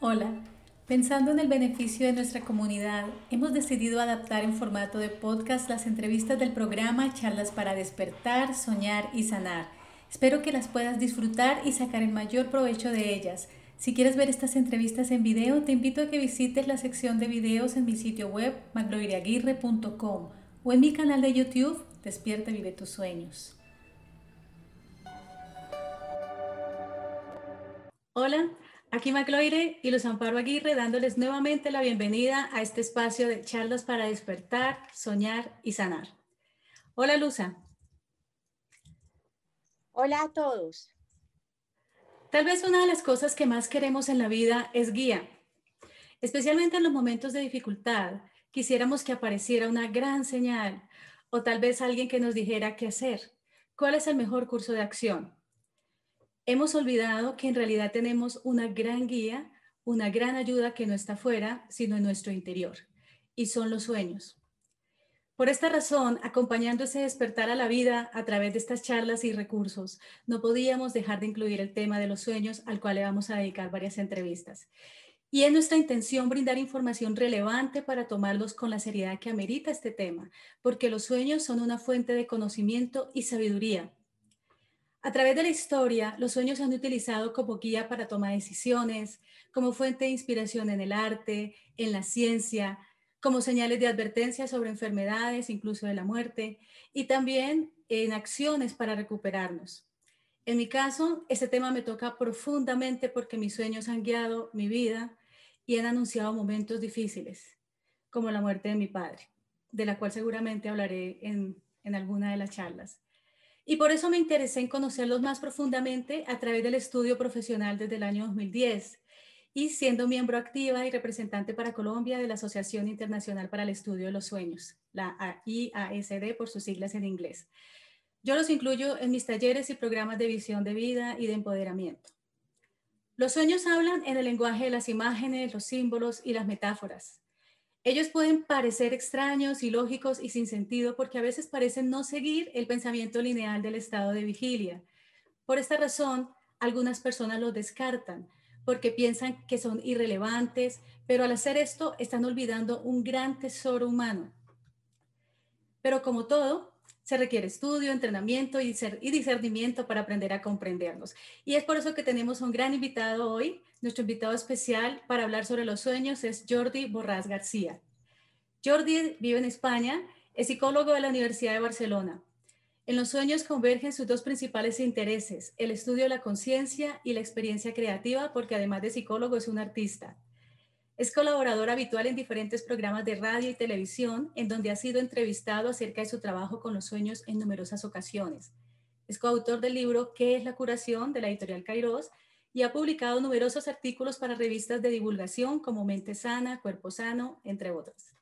Hola, pensando en el beneficio de nuestra comunidad, hemos decidido adaptar en formato de podcast las entrevistas del programa Charlas para despertar, soñar y sanar. Espero que las puedas disfrutar y sacar el mayor provecho de ellas. Si quieres ver estas entrevistas en video, te invito a que visites la sección de videos en mi sitio web magloiriaguirre.com o en mi canal de YouTube Despierta vive tus sueños. Hola, Aquí Macloire y Luz Amparo Aguirre dándoles nuevamente la bienvenida a este espacio de charlas para despertar, soñar y sanar. Hola Luza. Hola a todos. Tal vez una de las cosas que más queremos en la vida es guía. Especialmente en los momentos de dificultad, quisiéramos que apareciera una gran señal o tal vez alguien que nos dijera qué hacer. ¿Cuál es el mejor curso de acción? Hemos olvidado que en realidad tenemos una gran guía, una gran ayuda que no está fuera, sino en nuestro interior, y son los sueños. Por esta razón, acompañando ese despertar a la vida a través de estas charlas y recursos, no podíamos dejar de incluir el tema de los sueños, al cual le vamos a dedicar varias entrevistas. Y es nuestra intención brindar información relevante para tomarlos con la seriedad que amerita este tema, porque los sueños son una fuente de conocimiento y sabiduría a través de la historia, los sueños se han utilizado como guía para tomar decisiones, como fuente de inspiración en el arte, en la ciencia, como señales de advertencia sobre enfermedades, incluso de la muerte, y también en acciones para recuperarnos. En mi caso, este tema me toca profundamente porque mis sueños han guiado mi vida y han anunciado momentos difíciles, como la muerte de mi padre, de la cual seguramente hablaré en, en alguna de las charlas. Y por eso me interesé en conocerlos más profundamente a través del estudio profesional desde el año 2010 y siendo miembro activa y representante para Colombia de la Asociación Internacional para el Estudio de los Sueños, la IASD por sus siglas en inglés. Yo los incluyo en mis talleres y programas de visión de vida y de empoderamiento. Los sueños hablan en el lenguaje de las imágenes, los símbolos y las metáforas. Ellos pueden parecer extraños, ilógicos y sin sentido porque a veces parecen no seguir el pensamiento lineal del estado de vigilia. Por esta razón, algunas personas los descartan porque piensan que son irrelevantes, pero al hacer esto están olvidando un gran tesoro humano. Pero como todo, se requiere estudio, entrenamiento y, discernimiento para aprender a comprenderlos. Y es por eso que tenemos un gran invitado hoy. Nuestro invitado especial para hablar sobre los sueños es Jordi Borrás García. Jordi vive en España, es psicólogo de la Universidad de Barcelona. En los sueños convergen sus dos principales intereses, el estudio de la conciencia y la experiencia creativa, porque además de psicólogo es un artista. Es colaborador habitual en diferentes programas de radio y televisión, en donde ha sido entrevistado acerca de su trabajo con los sueños en numerosas ocasiones. Es coautor del libro ¿Qué es la curación? de la editorial Kairos y ha publicado numerosos artículos para revistas de divulgación como Mente Sana, Cuerpo Sano, entre otros.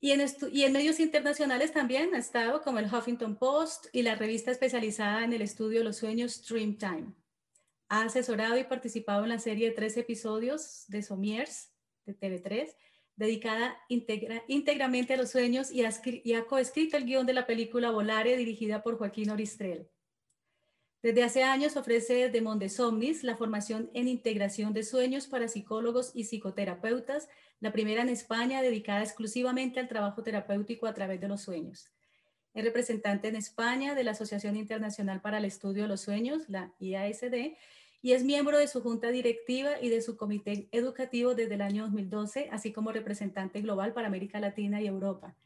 Y en, y en, medios internacionales también ha estado como el Huffington Post y la revista especializada en el estudio de los sueños Dreamtime. Ha asesorado y participado en la serie de tres episodios de Somiers de TV3, dedicada íntegramente a los sueños y ha, y ha coescrito el guion de la película Volare, dirigida por Joaquín Oristrel. Desde hace años ofrece de Mondesomnis la formación en integración de sueños para psicólogos y psicoterapeutas, la primera en España dedicada exclusivamente al trabajo terapéutico a través de los sueños. Es representante en España de la Asociación Internacional para el Estudio de los Sueños, la IASD, y es miembro de su junta directiva y de su comité educativo desde el año 2012, así como representante global para América Latina y Europa.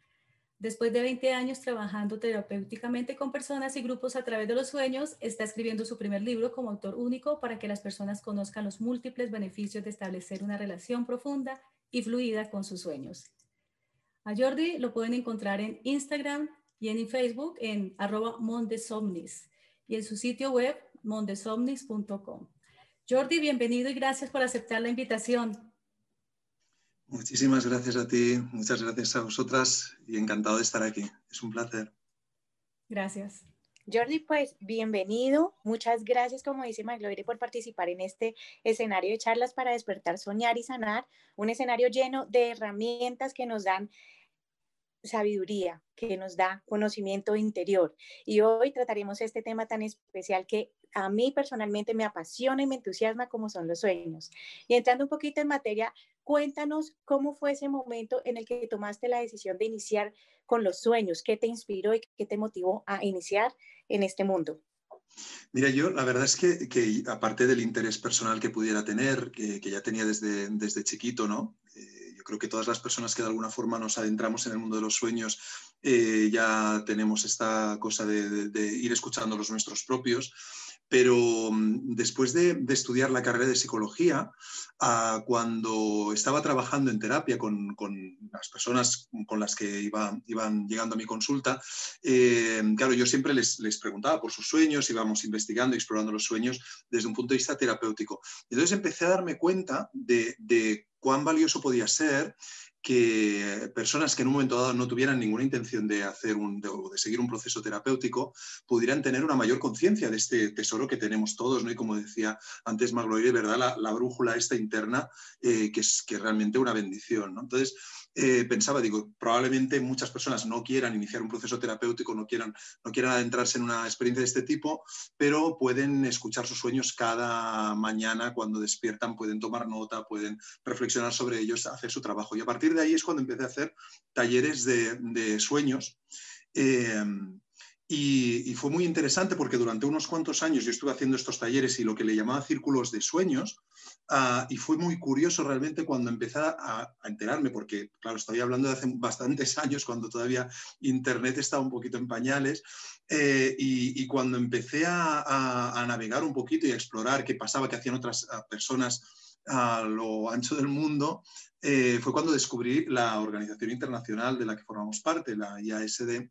Después de 20 años trabajando terapéuticamente con personas y grupos a través de los sueños, está escribiendo su primer libro como autor único para que las personas conozcan los múltiples beneficios de establecer una relación profunda y fluida con sus sueños. A Jordi lo pueden encontrar en Instagram, y en Facebook en arroba mondesomnis y en su sitio web mondesomnis.com. Jordi, bienvenido y gracias por aceptar la invitación. Muchísimas gracias a ti, muchas gracias a vosotras y encantado de estar aquí. Es un placer. Gracias. Jordi, pues bienvenido. Muchas gracias, como dice Magloire, por participar en este escenario de charlas para despertar, soñar y sanar. Un escenario lleno de herramientas que nos dan sabiduría, que nos da conocimiento interior. Y hoy trataremos este tema tan especial que a mí personalmente me apasiona y me entusiasma como son los sueños. Y entrando un poquito en materia, cuéntanos cómo fue ese momento en el que tomaste la decisión de iniciar con los sueños, qué te inspiró y qué te motivó a iniciar en este mundo. Mira, yo la verdad es que, que aparte del interés personal que pudiera tener, que, que ya tenía desde, desde chiquito, ¿no? Eh, creo que todas las personas que de alguna forma nos adentramos en el mundo de los sueños eh, ya tenemos esta cosa de, de, ir escuchando los nuestros propios pero mm, después de, estudiar la carrera de psicología, ah, cuando estaba trabajando en terapia con, las personas con las que iban llegando a mi consulta, eh, claro, yo siempre les, preguntaba por sus sueños, íbamos investigando, explorando los sueños desde un punto de vista terapéutico. Entonces empecé a darme cuenta de, de cuán valioso podía ser que personas que en un momento dado no tuvieran ninguna intención de hacer un, de, seguir un proceso terapéutico pudieran tener una mayor conciencia de este tesoro que tenemos todos, ¿no? Y como decía antes Magloire, ¿verdad? La, brújula esta interna, eh, que es que realmente una bendición, ¿no? Entonces, eh, pensaba, digo, probablemente muchas personas no quieran iniciar un proceso terapéutico, no quieran, no quieran adentrarse en una experiencia de este tipo, pero pueden escuchar sus sueños cada mañana cuando despiertan, pueden tomar nota, pueden reflexionar sobre ellos, hacer su trabajo. Y a partir de ahí es cuando empecé a hacer talleres de, sueños. Eh, y, fue muy interesante porque durante unos cuantos años yo estuve haciendo estos talleres y lo que le llamaba círculos de sueños, Ah, y fue muy curioso realmente cuando empecé a, enterarme, porque, claro, estoy hablando de hace bastantes años, cuando todavía Internet estaba un poquito en pañales, eh, y, cuando empecé a, navegar un poquito y a explorar qué pasaba, qué hacían otras ah, personas a lo ancho del mundo, eh, fue cuando descubrí la organización internacional de la que formamos parte, la IASD,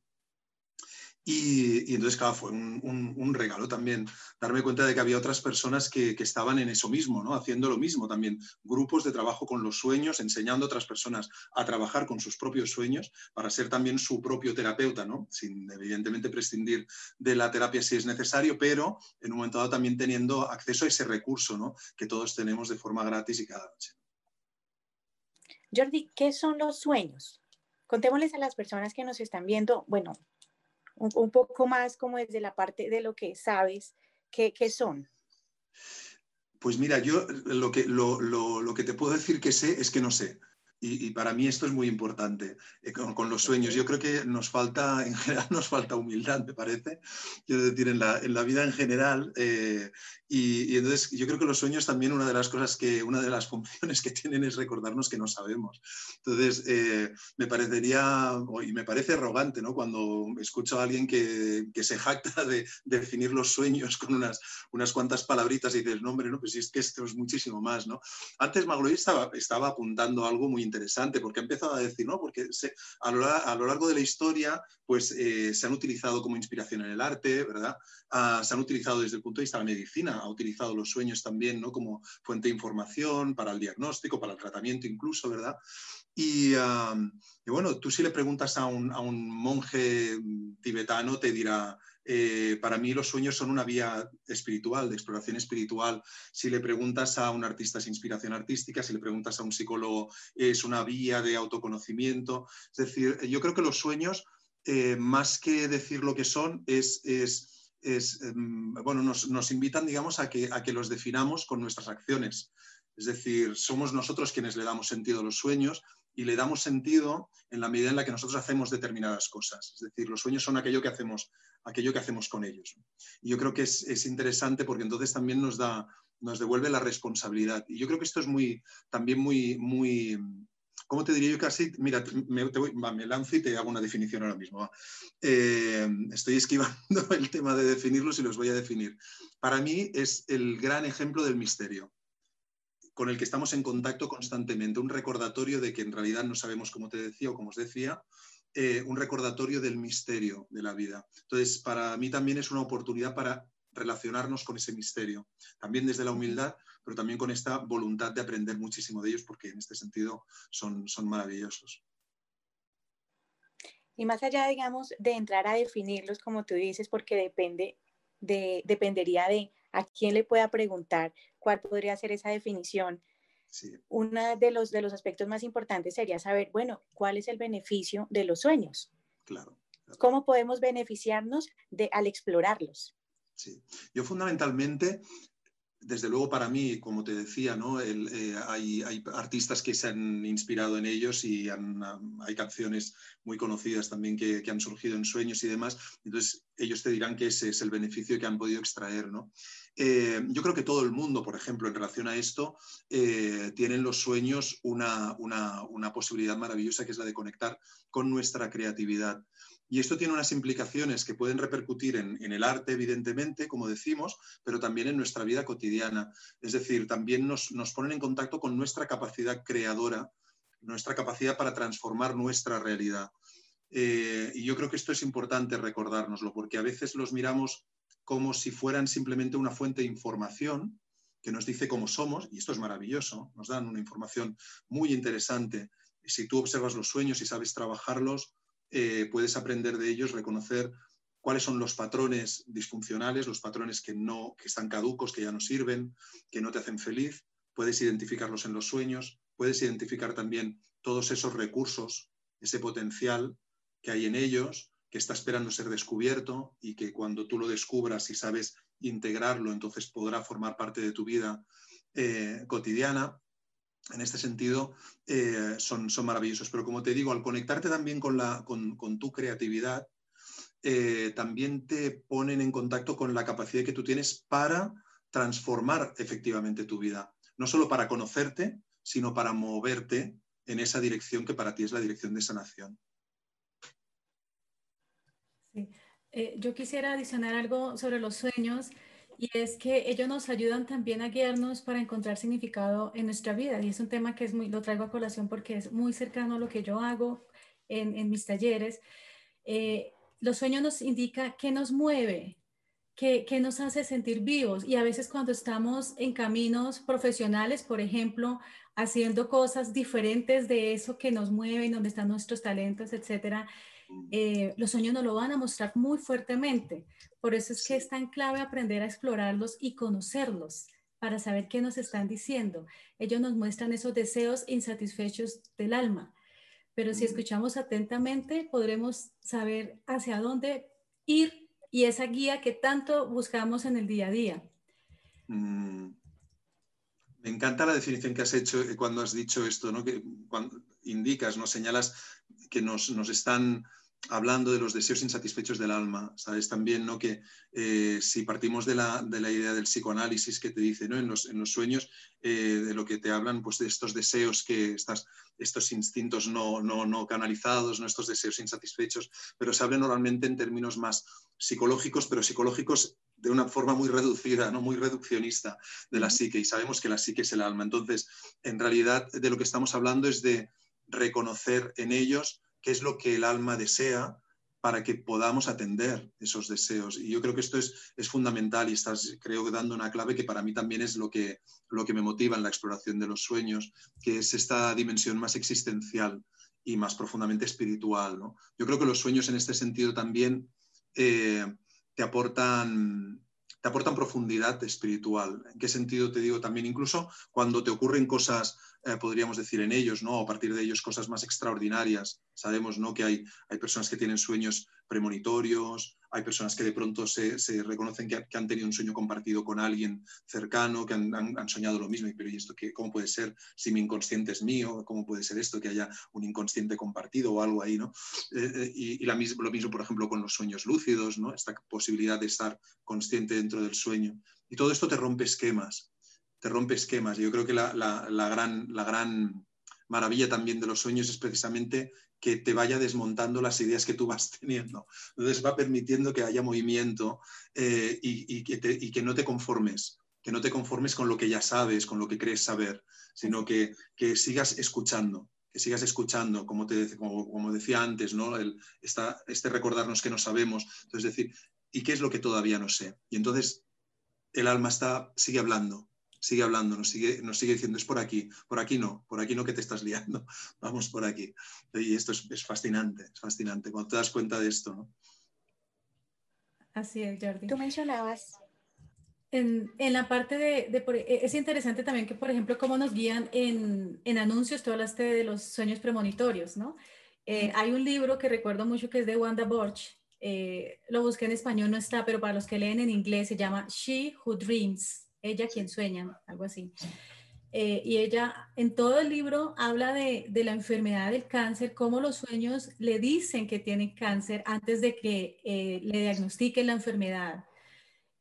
y, entonces, claro, fue un, regalo también darme cuenta de que había otras personas que, estaban en eso mismo, ¿no? haciendo lo mismo también. Grupos de trabajo con los sueños, enseñando a otras personas a trabajar con sus propios sueños para ser también su propio terapeuta, ¿no? sin evidentemente prescindir de la terapia si es necesario, pero en un momento dado también teniendo acceso a ese recurso ¿no? que todos tenemos de forma gratis y cada noche. Jordi, ¿qué son los sueños? Contémosles a las personas que nos están viendo, bueno, un, poco más como desde la parte de lo que sabes, ¿qué, son? Pues mira, yo lo que, lo, lo, que te puedo decir que sé es que no sé. Y, para mí esto es muy importante eh, con, los sueños. Yo creo que nos falta, en general, nos falta humildad, me parece. Quiero decir, en la, en la vida en general. Eh, y, entonces yo creo que los sueños también una de las cosas que, una de las funciones que tienen es recordarnos que no sabemos. Entonces, eh, me parecería, y me parece arrogante, ¿no? Cuando escucho a alguien que, que, se jacta de, definir los sueños con unas, unas cuantas palabritas y dices, no, hombre, no, pues es que esto es muchísimo más, ¿no? Antes Magloy estaba, estaba apuntando algo muy interesante, porque ha empezado a decir, ¿no? Porque a, lo, largo de la historia, pues eh, se han utilizado como inspiración en el arte, ¿verdad? Ah, se han utilizado desde el punto de vista de la medicina, ha utilizado los sueños también, ¿no? Como fuente de información para el diagnóstico, para el tratamiento incluso, ¿verdad? Y, bueno, tú si le preguntas a un, a un monje tibetano, te dirá, eh, para mí los sueños son una vía espiritual, de exploración espiritual. Si le preguntas a un artista es inspiración artística, si le preguntas a un psicólogo es una vía de autoconocimiento. Es decir, yo creo que los sueños, eh, más que decir lo que son, es, es, em, bueno, nos, nos, invitan, digamos, a que, a que los definamos con nuestras acciones. Es decir, somos nosotros quienes le damos sentido a los sueños y le damos sentido en la medida en la que nosotros hacemos determinadas cosas. Es decir, los sueños son aquello que hacemos aquello que hacemos con ellos. Y yo creo que es, interesante porque entonces también nos, da, nos devuelve la responsabilidad. Y yo creo que esto es muy, también muy, muy, ¿cómo te diría yo casi? Mira, me, me, lanzo y te hago una definición ahora mismo. Eh, estoy esquivando el tema de definirlos y los voy a definir. Para mí es el gran ejemplo del misterio con el que estamos en contacto constantemente, un recordatorio de que en realidad no sabemos, como te decía o como os decía, eh, un recordatorio del misterio de la vida. Entonces, para mí también es una oportunidad para relacionarnos con ese misterio, también desde la humildad, pero también con esta voluntad de aprender muchísimo de ellos, porque en este sentido son, son maravillosos. Y más allá, digamos, de entrar a definirlos, como tú dices, porque depende de, dependería de a quién le pueda preguntar cuál podría ser esa definición, uno de los, de los aspectos más importantes sería saber, bueno, cuál es el beneficio de los sueños. Claro. ¿Cómo podemos beneficiarnos de, al explorarlos? Sí. Yo fundamentalmente desde luego para mí, como te decía, ¿no? Eh, hay, artistas que se han inspirado en ellos y hay canciones muy conocidas también que, han surgido en sueños y demás. Entonces, ellos te dirán que ese es el beneficio que han podido extraer. ¿no? Eh, yo creo que todo el mundo, por ejemplo, en relación a esto, eh, tienen los sueños una, una posibilidad maravillosa que es la de conectar con nuestra creatividad. Y esto tiene unas implicaciones que pueden repercutir en, el arte, evidentemente, como decimos, pero también en nuestra vida cotidiana. Es decir, también nos, ponen en contacto con nuestra capacidad creadora, nuestra capacidad para transformar nuestra realidad. Eh, y yo creo que esto es importante recordárnoslo, porque a veces los miramos como si fueran simplemente una fuente de información que nos dice cómo somos, y esto es maravilloso, nos dan una información muy interesante. Si tú observas los sueños y sabes trabajarlos, eh, puedes aprender de ellos, reconocer cuáles son los patrones disfuncionales, los patrones que, no, que están caducos, que ya no sirven, que no te hacen feliz, puedes identificarlos en los sueños, puedes identificar también todos esos recursos, ese potencial que hay en ellos, que está esperando ser descubierto y que cuando tú lo descubras y sabes integrarlo, entonces podrá formar parte de tu vida eh, cotidiana en este sentido eh, son, son, maravillosos. Pero como te digo, al conectarte también con, la, con, tu creatividad, eh, también te ponen en contacto con la capacidad que tú tienes para transformar efectivamente tu vida. No solo para conocerte, sino para moverte en esa dirección que para ti es la dirección de sanación. Sí. Eh, yo quisiera adicionar algo sobre los sueños y es que ellos nos ayudan también a guiarnos para encontrar significado en nuestra vida. Y es un tema que es muy, lo traigo a colación porque es muy cercano a lo que yo hago en, en mis talleres. Eh, los sueños nos indican qué nos mueve, qué, qué, nos hace sentir vivos. Y a veces cuando estamos en caminos profesionales, por ejemplo, haciendo cosas diferentes de eso que nos mueve, donde están nuestros talentos, etcétera, eh, los sueños nos lo van a mostrar muy fuertemente. Por eso es que es tan clave aprender a explorarlos y conocerlos para saber qué nos están diciendo. Ellos nos muestran esos deseos insatisfechos del alma. Pero si escuchamos atentamente, podremos saber hacia dónde ir y esa guía que tanto buscamos en el día a día. Mm. Me encanta la definición que has hecho eh, cuando has dicho esto, ¿no? que cuando indicas, nos señalas que nos, nos están hablando de los deseos insatisfechos del alma, sabes también ¿no? que eh, si partimos de la, idea del psicoanálisis que te dice ¿no? en, los, sueños, eh, de lo que te hablan, pues de estos deseos que estás, estos instintos no, no, canalizados, ¿no? estos deseos insatisfechos, pero se habla normalmente en términos más psicológicos, pero psicológicos de una forma muy reducida, ¿no? muy reduccionista de la psique, y sabemos que la psique es el alma. Entonces, en realidad, de lo que estamos hablando es de reconocer en ellos qué es lo que el alma desea para que podamos atender esos deseos. Y yo creo que esto es, es fundamental y estás, creo, dando una clave que para mí también es lo que, lo que me motiva en la exploración de los sueños, que es esta dimensión más existencial y más profundamente espiritual. Yo creo que los sueños en este sentido también eh, te aportan te aportan profundidad espiritual. ¿En qué sentido te digo también? Incluso cuando te ocurren cosas eh, podríamos decir, en ellos, ¿no? a partir de ellos cosas más extraordinarias. Sabemos ¿no? que hay, hay personas que tienen sueños premonitorios, hay personas que de pronto se, reconocen que, han tenido un sueño compartido con alguien cercano, que han, soñado lo mismo, y pero ¿y esto qué, cómo puede ser si mi inconsciente es mío? ¿Cómo puede ser esto que haya un inconsciente compartido o algo ahí? ¿no? Eh, eh, y, lo mismo, por ejemplo, con los sueños lúcidos, ¿no? esta posibilidad de estar consciente dentro del sueño. Y todo esto te rompe esquemas te rompe esquemas. Yo creo que la, gran, la gran maravilla también de los sueños es precisamente que te vaya desmontando las ideas que tú vas teniendo. Entonces va permitiendo que haya movimiento eh, y, que no te conformes, que no te conformes con lo que ya sabes, con lo que crees saber, sino que, sigas escuchando, que sigas escuchando, como, te, como, decía antes, ¿no? Este recordarnos que no sabemos, entonces decir, ¿y qué es lo que todavía no sé? Y entonces el alma está, sigue hablando, sigue hablando, nos sigue, nos sigue diciendo, es por aquí, por aquí no, por aquí no que te estás liando, vamos por aquí. Y esto es, fascinante, es fascinante, cuando te das cuenta de esto. ¿no? Así es, Jordi. Tú mencionabas... En, en la parte de, e, es interesante también que, por ejemplo, cómo nos guían en, en anuncios, tú hablaste de los sueños premonitorios, ¿no? Eh, hay un libro que recuerdo mucho que es de Wanda Borch, Eh, lo busqué en español, no está, pero para los que leen en inglés se llama She Who Dreams, ella quien sueña, algo así. Eh, y ella en todo el libro habla de, de, la enfermedad del cáncer, cómo los sueños le dicen que tiene cáncer antes de que eh, le diagnostiquen la enfermedad.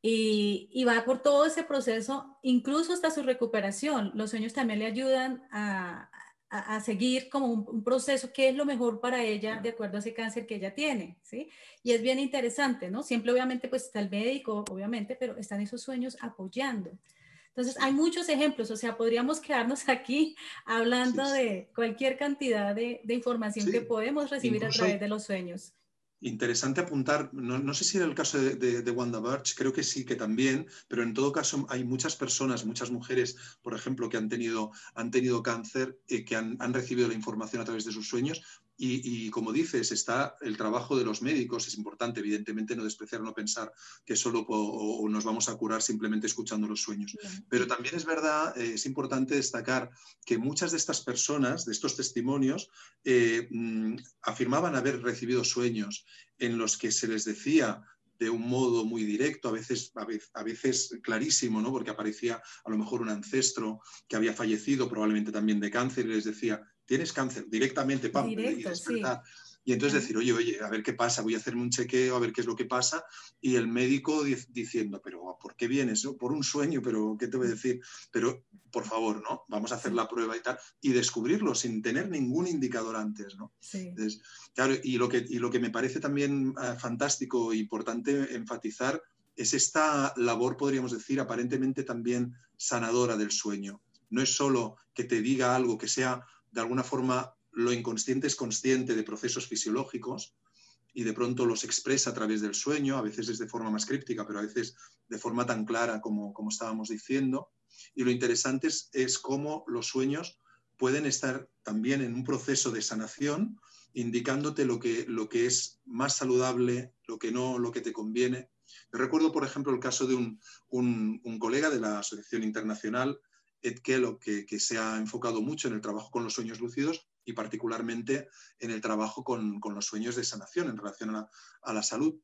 Y, y, va por todo ese proceso, incluso hasta su recuperación. Los sueños también le ayudan a, a, seguir como un, proceso que es lo mejor para ella de acuerdo a ese cáncer que ella tiene, ¿sí? Y es bien interesante, ¿no? Siempre obviamente pues está el médico, obviamente, pero están esos sueños apoyando. Entonces, hay muchos ejemplos, o sea, podríamos quedarnos aquí hablando de cualquier cantidad de, de información que podemos recibir a través de los sueños. Interesante apuntar, no, sé si era el caso de, Wanda Birch, creo que sí, que también, pero en todo caso hay muchas personas, muchas mujeres, por ejemplo, que han tenido, han tenido cáncer, y que han, han, recibido la información a través de sus sueños y, como dices, está el trabajo de los médicos, es importante, evidentemente, no despreciar, no pensar que solo nos vamos a curar simplemente escuchando los sueños. Pero también es verdad, eh, es importante destacar que muchas de estas personas, de estos testimonios, eh, mm, afirmaban haber recibido sueños en los que se les decía de un modo muy directo, a veces, a veces, clarísimo, ¿no? porque aparecía a lo mejor un ancestro que había fallecido, probablemente también de cáncer, y les decía, tienes cáncer, directamente, pam, y, entonces decir, oye, oye, a ver qué pasa, voy a hacerme un chequeo, a ver qué es lo que pasa, y el médico diciendo, pero ¿por qué vienes? Por un sueño, pero ¿qué te voy a decir? Pero, por favor, ¿no? Vamos a hacer la prueba y tal, y descubrirlo sin tener ningún indicador antes, ¿no? claro, y lo, que, y lo que me parece también eh, fantástico e importante enfatizar es esta labor, podríamos decir, aparentemente también sanadora del sueño. No es solo que te diga algo que sea de alguna forma lo inconsciente es consciente de procesos fisiológicos y de pronto los expresa a través del sueño, a veces es de forma más críptica, pero a veces de forma tan clara como, como estábamos diciendo. Y lo interesante es, cómo los sueños pueden estar también en un proceso de sanación, indicándote lo que, lo que es más saludable, lo que no, lo que te conviene. Yo recuerdo, por ejemplo, el caso de un, un colega de la Asociación Internacional Ed Kellogg, que, se ha enfocado mucho en el trabajo con los sueños lúcidos y particularmente en el trabajo con, los sueños de sanación en relación a la, salud.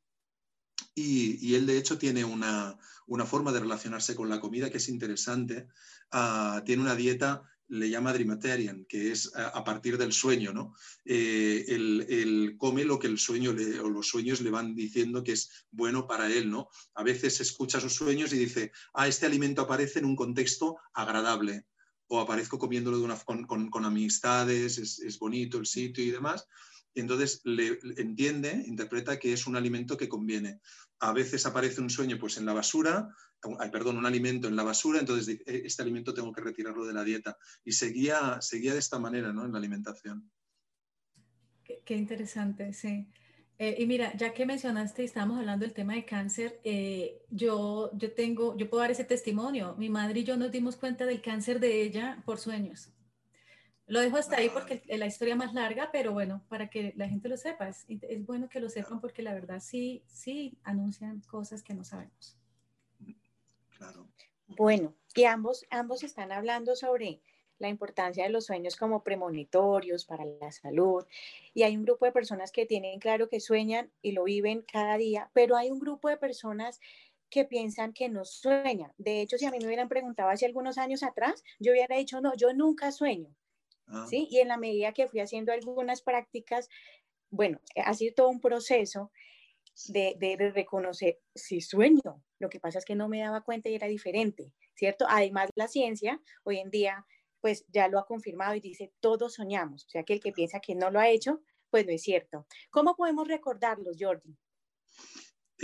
Y, él, de hecho, tiene una, forma de relacionarse con la comida que es interesante. Ah, tiene una dieta le llama Dreamatarian, que es a, partir del sueño, ¿no? Eh, él, come lo que el sueño o los sueños le van diciendo que es bueno para él, ¿no? A veces escucha sus sueños y dice, ah, este alimento aparece en un contexto agradable, o aparezco comiéndolo de una, con, amistades, es, bonito el sitio y demás. Y entonces le, entiende, interpreta que es un alimento que conviene. A veces aparece un sueño pues en la basura, perdón, un alimento en la basura, entonces e, este alimento tengo que retirarlo de la dieta. Y seguía, seguía de esta manera ¿no? en la alimentación. Qué, interesante, sí. Eh, y mira, ya que mencionaste y estábamos hablando del tema de cáncer, eh, yo, yo tengo, yo puedo dar ese testimonio. Mi madre y yo nos dimos cuenta del cáncer de ella por sueños. Lo dejo hasta ahí porque es la historia más larga, pero bueno, para que la gente lo sepa, es, es bueno que lo sepan porque la verdad sí, sí anuncian cosas que no sabemos. Bueno, y ambos, ambos están hablando sobre la importancia de los sueños como premonitorios para la salud. Y hay un grupo de personas que tienen claro que sueñan y lo viven cada día, pero hay un grupo de personas que piensan que no sueñan. De hecho, si a mí me hubieran preguntado hace algunos años atrás, yo hubiera dicho, no, yo nunca sueño. Ah. ¿Sí? Y en la medida que fui haciendo algunas prácticas, bueno, ha sido todo un proceso de, de, reconocer si sueño. Lo que pasa es que no me daba cuenta y era diferente, ¿cierto? Además, la ciencia hoy en día pues ya lo ha confirmado y dice, todos soñamos. O sea, que el que piensa que no lo ha hecho, pues no es cierto. ¿Cómo podemos recordarlos, Jordi?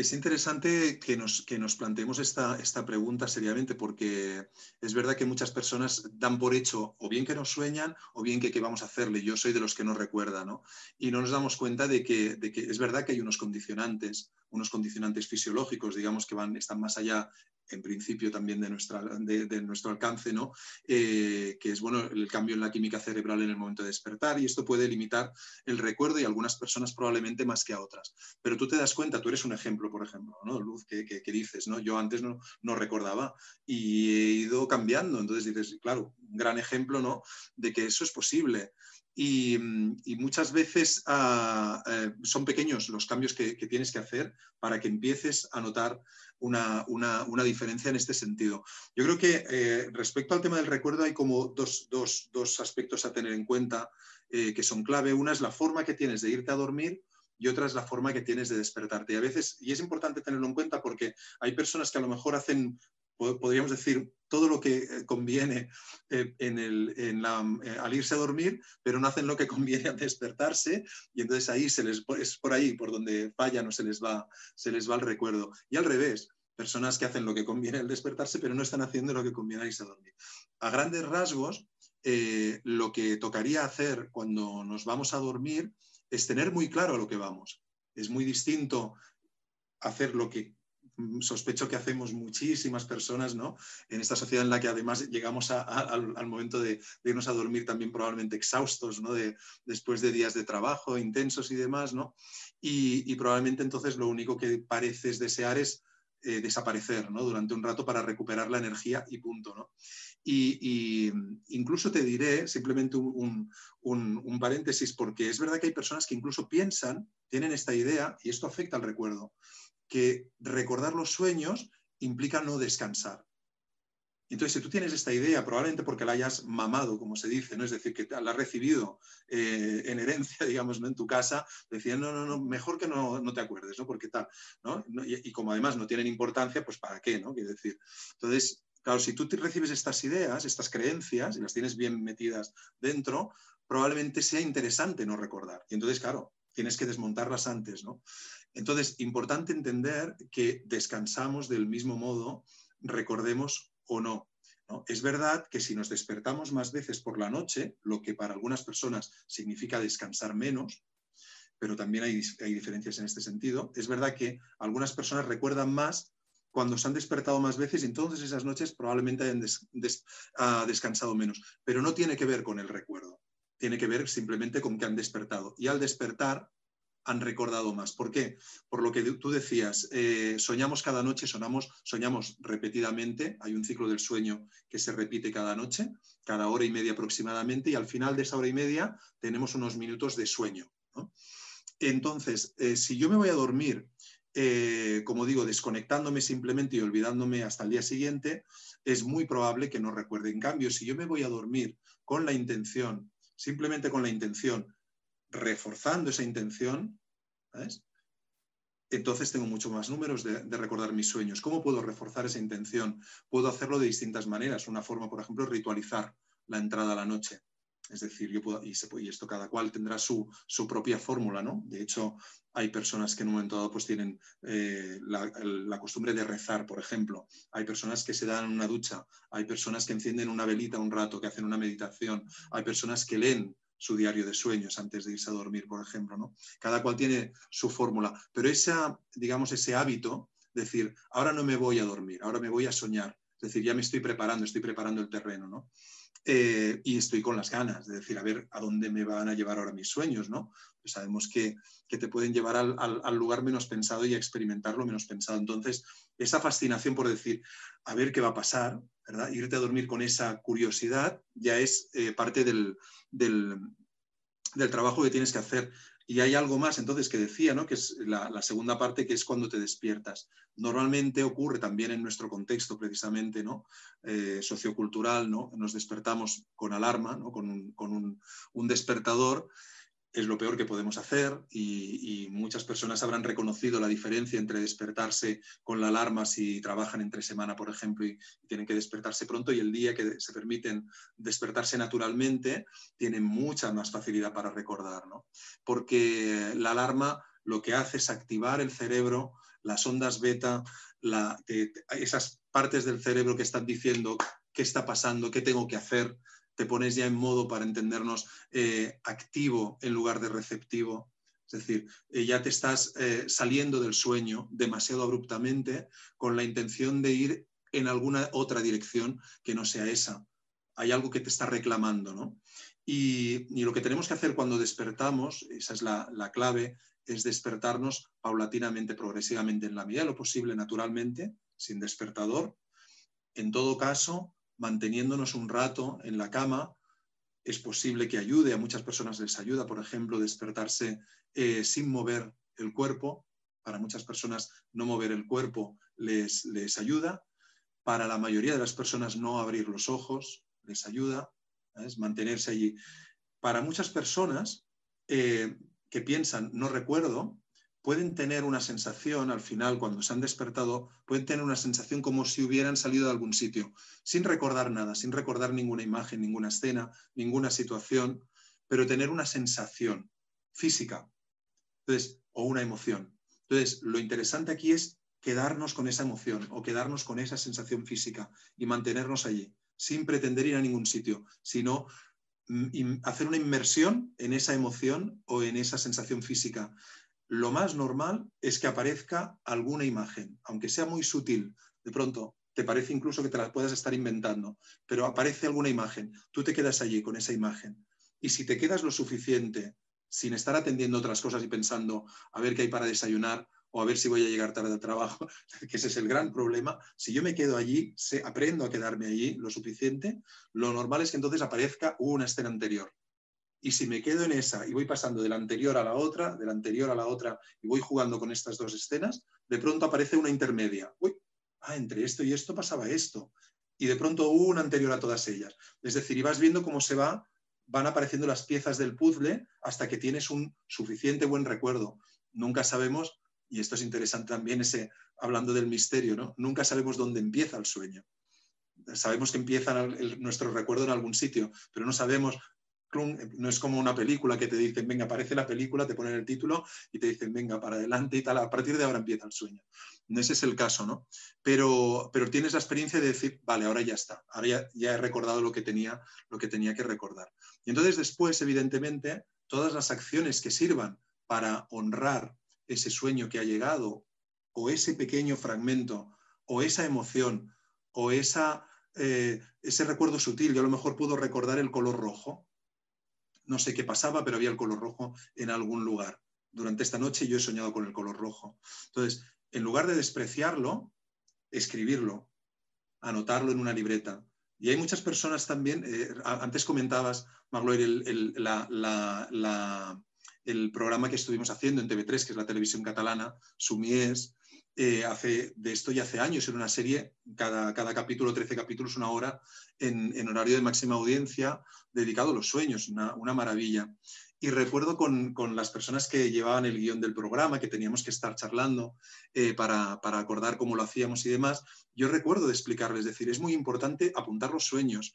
Es interesante que nos, que nos planteemos esta, esta, pregunta seriamente porque es verdad que muchas personas dan por hecho o bien que nos sueñan o bien que qué vamos a hacerle. Yo soy de los que no recuerda, ¿no? Y no nos damos cuenta de que, de que es verdad que hay unos condicionantes, unos condicionantes fisiológicos, digamos, que van, están más allá en principio también de, de, nuestro alcance, ¿no? Eh, que es bueno, el cambio en la química cerebral en el momento de despertar y esto puede limitar el recuerdo y algunas personas probablemente más que a otras. Pero tú te das cuenta, tú eres un ejemplo, por ejemplo, ¿no? Luz, que, que, dices, ¿no? Yo antes no, no, recordaba y he ido cambiando, entonces dices, claro, un gran ejemplo, ¿no? De que eso es posible. y, muchas veces ah, eh, son pequeños los cambios que, tienes que hacer para que empieces a notar una, diferencia en este sentido. Yo creo que eh, respecto al tema del recuerdo hay como dos, aspectos a tener en cuenta eh, que son clave. Una es la forma que tienes de irte a dormir y otra es la forma que tienes de despertarte. A veces, y es importante tenerlo en cuenta porque hay personas que a lo mejor hacen podríamos decir, todo lo que eh, conviene eh, en el, eh, al irse a dormir, pero no hacen lo que conviene al despertarse, y entonces ahí se les, es por ahí por donde fallan o se les, va, se les va el recuerdo. Y al revés, personas que hacen lo que conviene al despertarse, pero no están haciendo lo que conviene al irse a dormir. A grandes rasgos, lo que tocaría hacer cuando nos vamos a dormir es tener muy claro a lo que vamos. Es muy distinto hacer lo que sospecho que hacemos muchísimas personas, ¿no? En esta sociedad en la que además llegamos al, momento de, irnos a dormir también probablemente exhaustos, ¿no? De, después de días de trabajo intensos y demás, ¿no? Y, probablemente entonces lo único que pareces desear es eh, desaparecer, ¿no? Durante un rato para recuperar la energía y punto, ¿no? Y, incluso te diré simplemente un, un, paréntesis, porque es verdad que hay personas que incluso piensan, tienen esta idea, y esto afecta al recuerdo, que recordar los sueños implica no descansar. Entonces, si tú tienes esta idea, probablemente porque la hayas mamado, como se dice, ¿no? Es decir, que la has recibido eh, en herencia, digamos, ¿no? en tu casa, decían, no, no, no, mejor que no, te acuerdes, ¿no? Porque tal, ¿no? Y, como además no tienen importancia, pues ¿para qué, no? Quiero decir. Entonces, claro, si tú recibes estas ideas, estas creencias, y las tienes bien metidas dentro, probablemente sea interesante no recordar. Y entonces, claro, tienes que desmontarlas antes, ¿no? Entonces, importante entender que descansamos del mismo modo, recordemos o no. Es verdad que si nos despertamos más veces por la noche, lo que para algunas personas significa descansar menos, pero también hay, diferencias en este sentido, es verdad que algunas personas recuerdan más cuando se han despertado más veces entonces esas noches probablemente hayan ah, descansado menos. Pero no tiene que ver con el recuerdo, tiene que ver simplemente con que han despertado. Y al despertar han recordado más. ¿Por qué? Por lo que tú decías, eh, soñamos cada noche, sonamos, soñamos repetidamente, hay un ciclo del sueño que se repite cada noche, cada hora y media aproximadamente, y al final de esa hora y media tenemos unos minutos de sueño. Entonces, eh, si yo me voy a dormir, eh, como digo, desconectándome simplemente y olvidándome hasta el día siguiente, es muy probable que no recuerde. En cambio, si yo me voy a dormir con la intención, simplemente con la intención reforzando esa intención, entonces tengo mucho más números de, recordar mis sueños. ¿Cómo puedo reforzar esa intención? Puedo hacerlo de distintas maneras. Una forma, por ejemplo, es ritualizar la entrada a la noche. Es decir, yo puedo, y, esto cada cual tendrá su, propia fórmula, ¿no? De hecho, hay personas que en un momento dado pues tienen eh, la, la, costumbre de rezar, por ejemplo. Hay personas que se dan una ducha, hay personas que encienden una velita un rato, que hacen una meditación, hay personas que leen su diario de sueños antes de irse a dormir, por ejemplo. ¿no? Cada cual tiene su fórmula, pero esa, digamos, ese hábito, decir, ahora no me voy a dormir, ahora me voy a soñar, es decir, ya me estoy preparando, estoy preparando el terreno, ¿no? Eh, y estoy con las ganas de decir, a ver, ¿a dónde me van a llevar ahora mis sueños? ¿no? Pues sabemos que, te pueden llevar al, lugar menos pensado y a experimentar lo menos pensado. Entonces, esa fascinación por decir, a ver qué va a pasar, Irte a dormir con esa curiosidad ya es eh, parte del, del, trabajo que tienes que hacer. Y hay algo más entonces que decía, ¿no? que es la, segunda parte, que es cuando te despiertas. Normalmente ocurre también en nuestro contexto precisamente ¿no? Eh, sociocultural, ¿no? nos despertamos con alarma, ¿no? con, un, con un, un despertador es lo peor que podemos hacer y, muchas personas habrán reconocido la diferencia entre despertarse con la alarma si trabajan entre semana, por ejemplo, y, tienen que despertarse pronto y el día que se permiten despertarse naturalmente, tienen mucha más facilidad para recordar, ¿no? Porque la alarma lo que hace es activar el cerebro, las ondas beta, esas partes del cerebro que están diciendo qué está pasando, qué tengo que hacer, te pones ya en modo, para entendernos, eh, activo en lugar de receptivo. Es decir, eh, ya te estás eh, saliendo del sueño demasiado abruptamente con la intención de ir en alguna otra dirección que no sea esa. Hay algo que te está reclamando, ¿no? Y, lo que tenemos que hacer cuando despertamos, esa es la, la clave, es despertarnos paulatinamente, progresivamente, en la medida de lo posible, naturalmente, sin despertador. En todo caso, manteniéndonos un rato en la cama, es posible que ayude, a muchas personas les ayuda, por ejemplo, despertarse eh, sin mover el cuerpo. Para muchas personas no mover el cuerpo les, les ayuda. Para la mayoría de las personas no abrir los ojos les ayuda, es mantenerse allí. Para muchas personas eh, que piensan no recuerdo, pueden tener una sensación al final, cuando se han despertado, pueden tener una sensación como si hubieran salido de algún sitio, sin recordar nada, sin recordar ninguna imagen, ninguna escena, ninguna situación, pero tener una sensación física entonces, o una emoción. Entonces, lo interesante aquí es quedarnos con esa emoción o quedarnos con esa sensación física y mantenernos allí, sin pretender ir a ningún sitio, sino mm, hacer una inmersión en esa emoción o en esa sensación física lo más normal es que aparezca alguna imagen, aunque sea muy sutil. De pronto, te parece incluso que te la puedas estar inventando, pero aparece alguna imagen. Tú te quedas allí con esa imagen. Y si te quedas lo suficiente sin estar atendiendo otras cosas y pensando a ver qué hay para desayunar o a ver si voy a llegar tarde al trabajo, que ese es el gran problema. Si yo me quedo allí, aprendo a quedarme allí lo suficiente, lo normal es que entonces aparezca una escena anterior. Y si me quedo en esa y voy pasando de la anterior a la otra, de la anterior a la otra, y voy jugando con estas dos escenas, de pronto aparece una intermedia. Uy, ah, entre esto y esto pasaba esto. Y de pronto una anterior a todas ellas. Es decir, y vas viendo cómo se va, van apareciendo las piezas del puzzle hasta que tienes un suficiente buen recuerdo. Nunca sabemos, y esto es interesante también, ese, hablando del misterio, ¿no? Nunca sabemos dónde empieza el sueño sabemos que empieza nuestro recuerdo en algún sitio, pero no sabemos no es como una película que te dicen, venga, aparece la película, te ponen el título y te dicen, venga, para adelante y tal, a partir de ahora empieza el sueño. Ese es el caso, ¿no? Pero, pero tienes la experiencia de decir, vale, ahora ya está, ahora ya, he recordado lo que, tenía, lo que tenía que recordar. Y entonces después, evidentemente, todas las acciones que sirvan para honrar ese sueño que ha llegado, o ese pequeño fragmento, o esa emoción, o esa, eh, ese recuerdo sutil, yo a lo mejor puedo recordar el color rojo, no sé qué pasaba, pero había el color rojo en algún lugar. Durante esta noche yo he soñado con el color rojo. Entonces, en lugar de despreciarlo, escribirlo, anotarlo en una libreta. Y hay muchas personas también, eh, antes comentabas, Magloire, el, el, programa que estuvimos haciendo en TV3, que es la televisión catalana, Sumies, eh, hace, de esto ya hace años, en una serie, cada, cada capítulo, 13 capítulos, una hora, en, horario de máxima audiencia, dedicado a los sueños, una, maravilla. Y recuerdo con, las personas que llevaban el guion del programa, que teníamos que estar charlando eh, para, acordar cómo lo hacíamos y demás, yo recuerdo de explicarles, decir, es muy importante apuntar los sueños,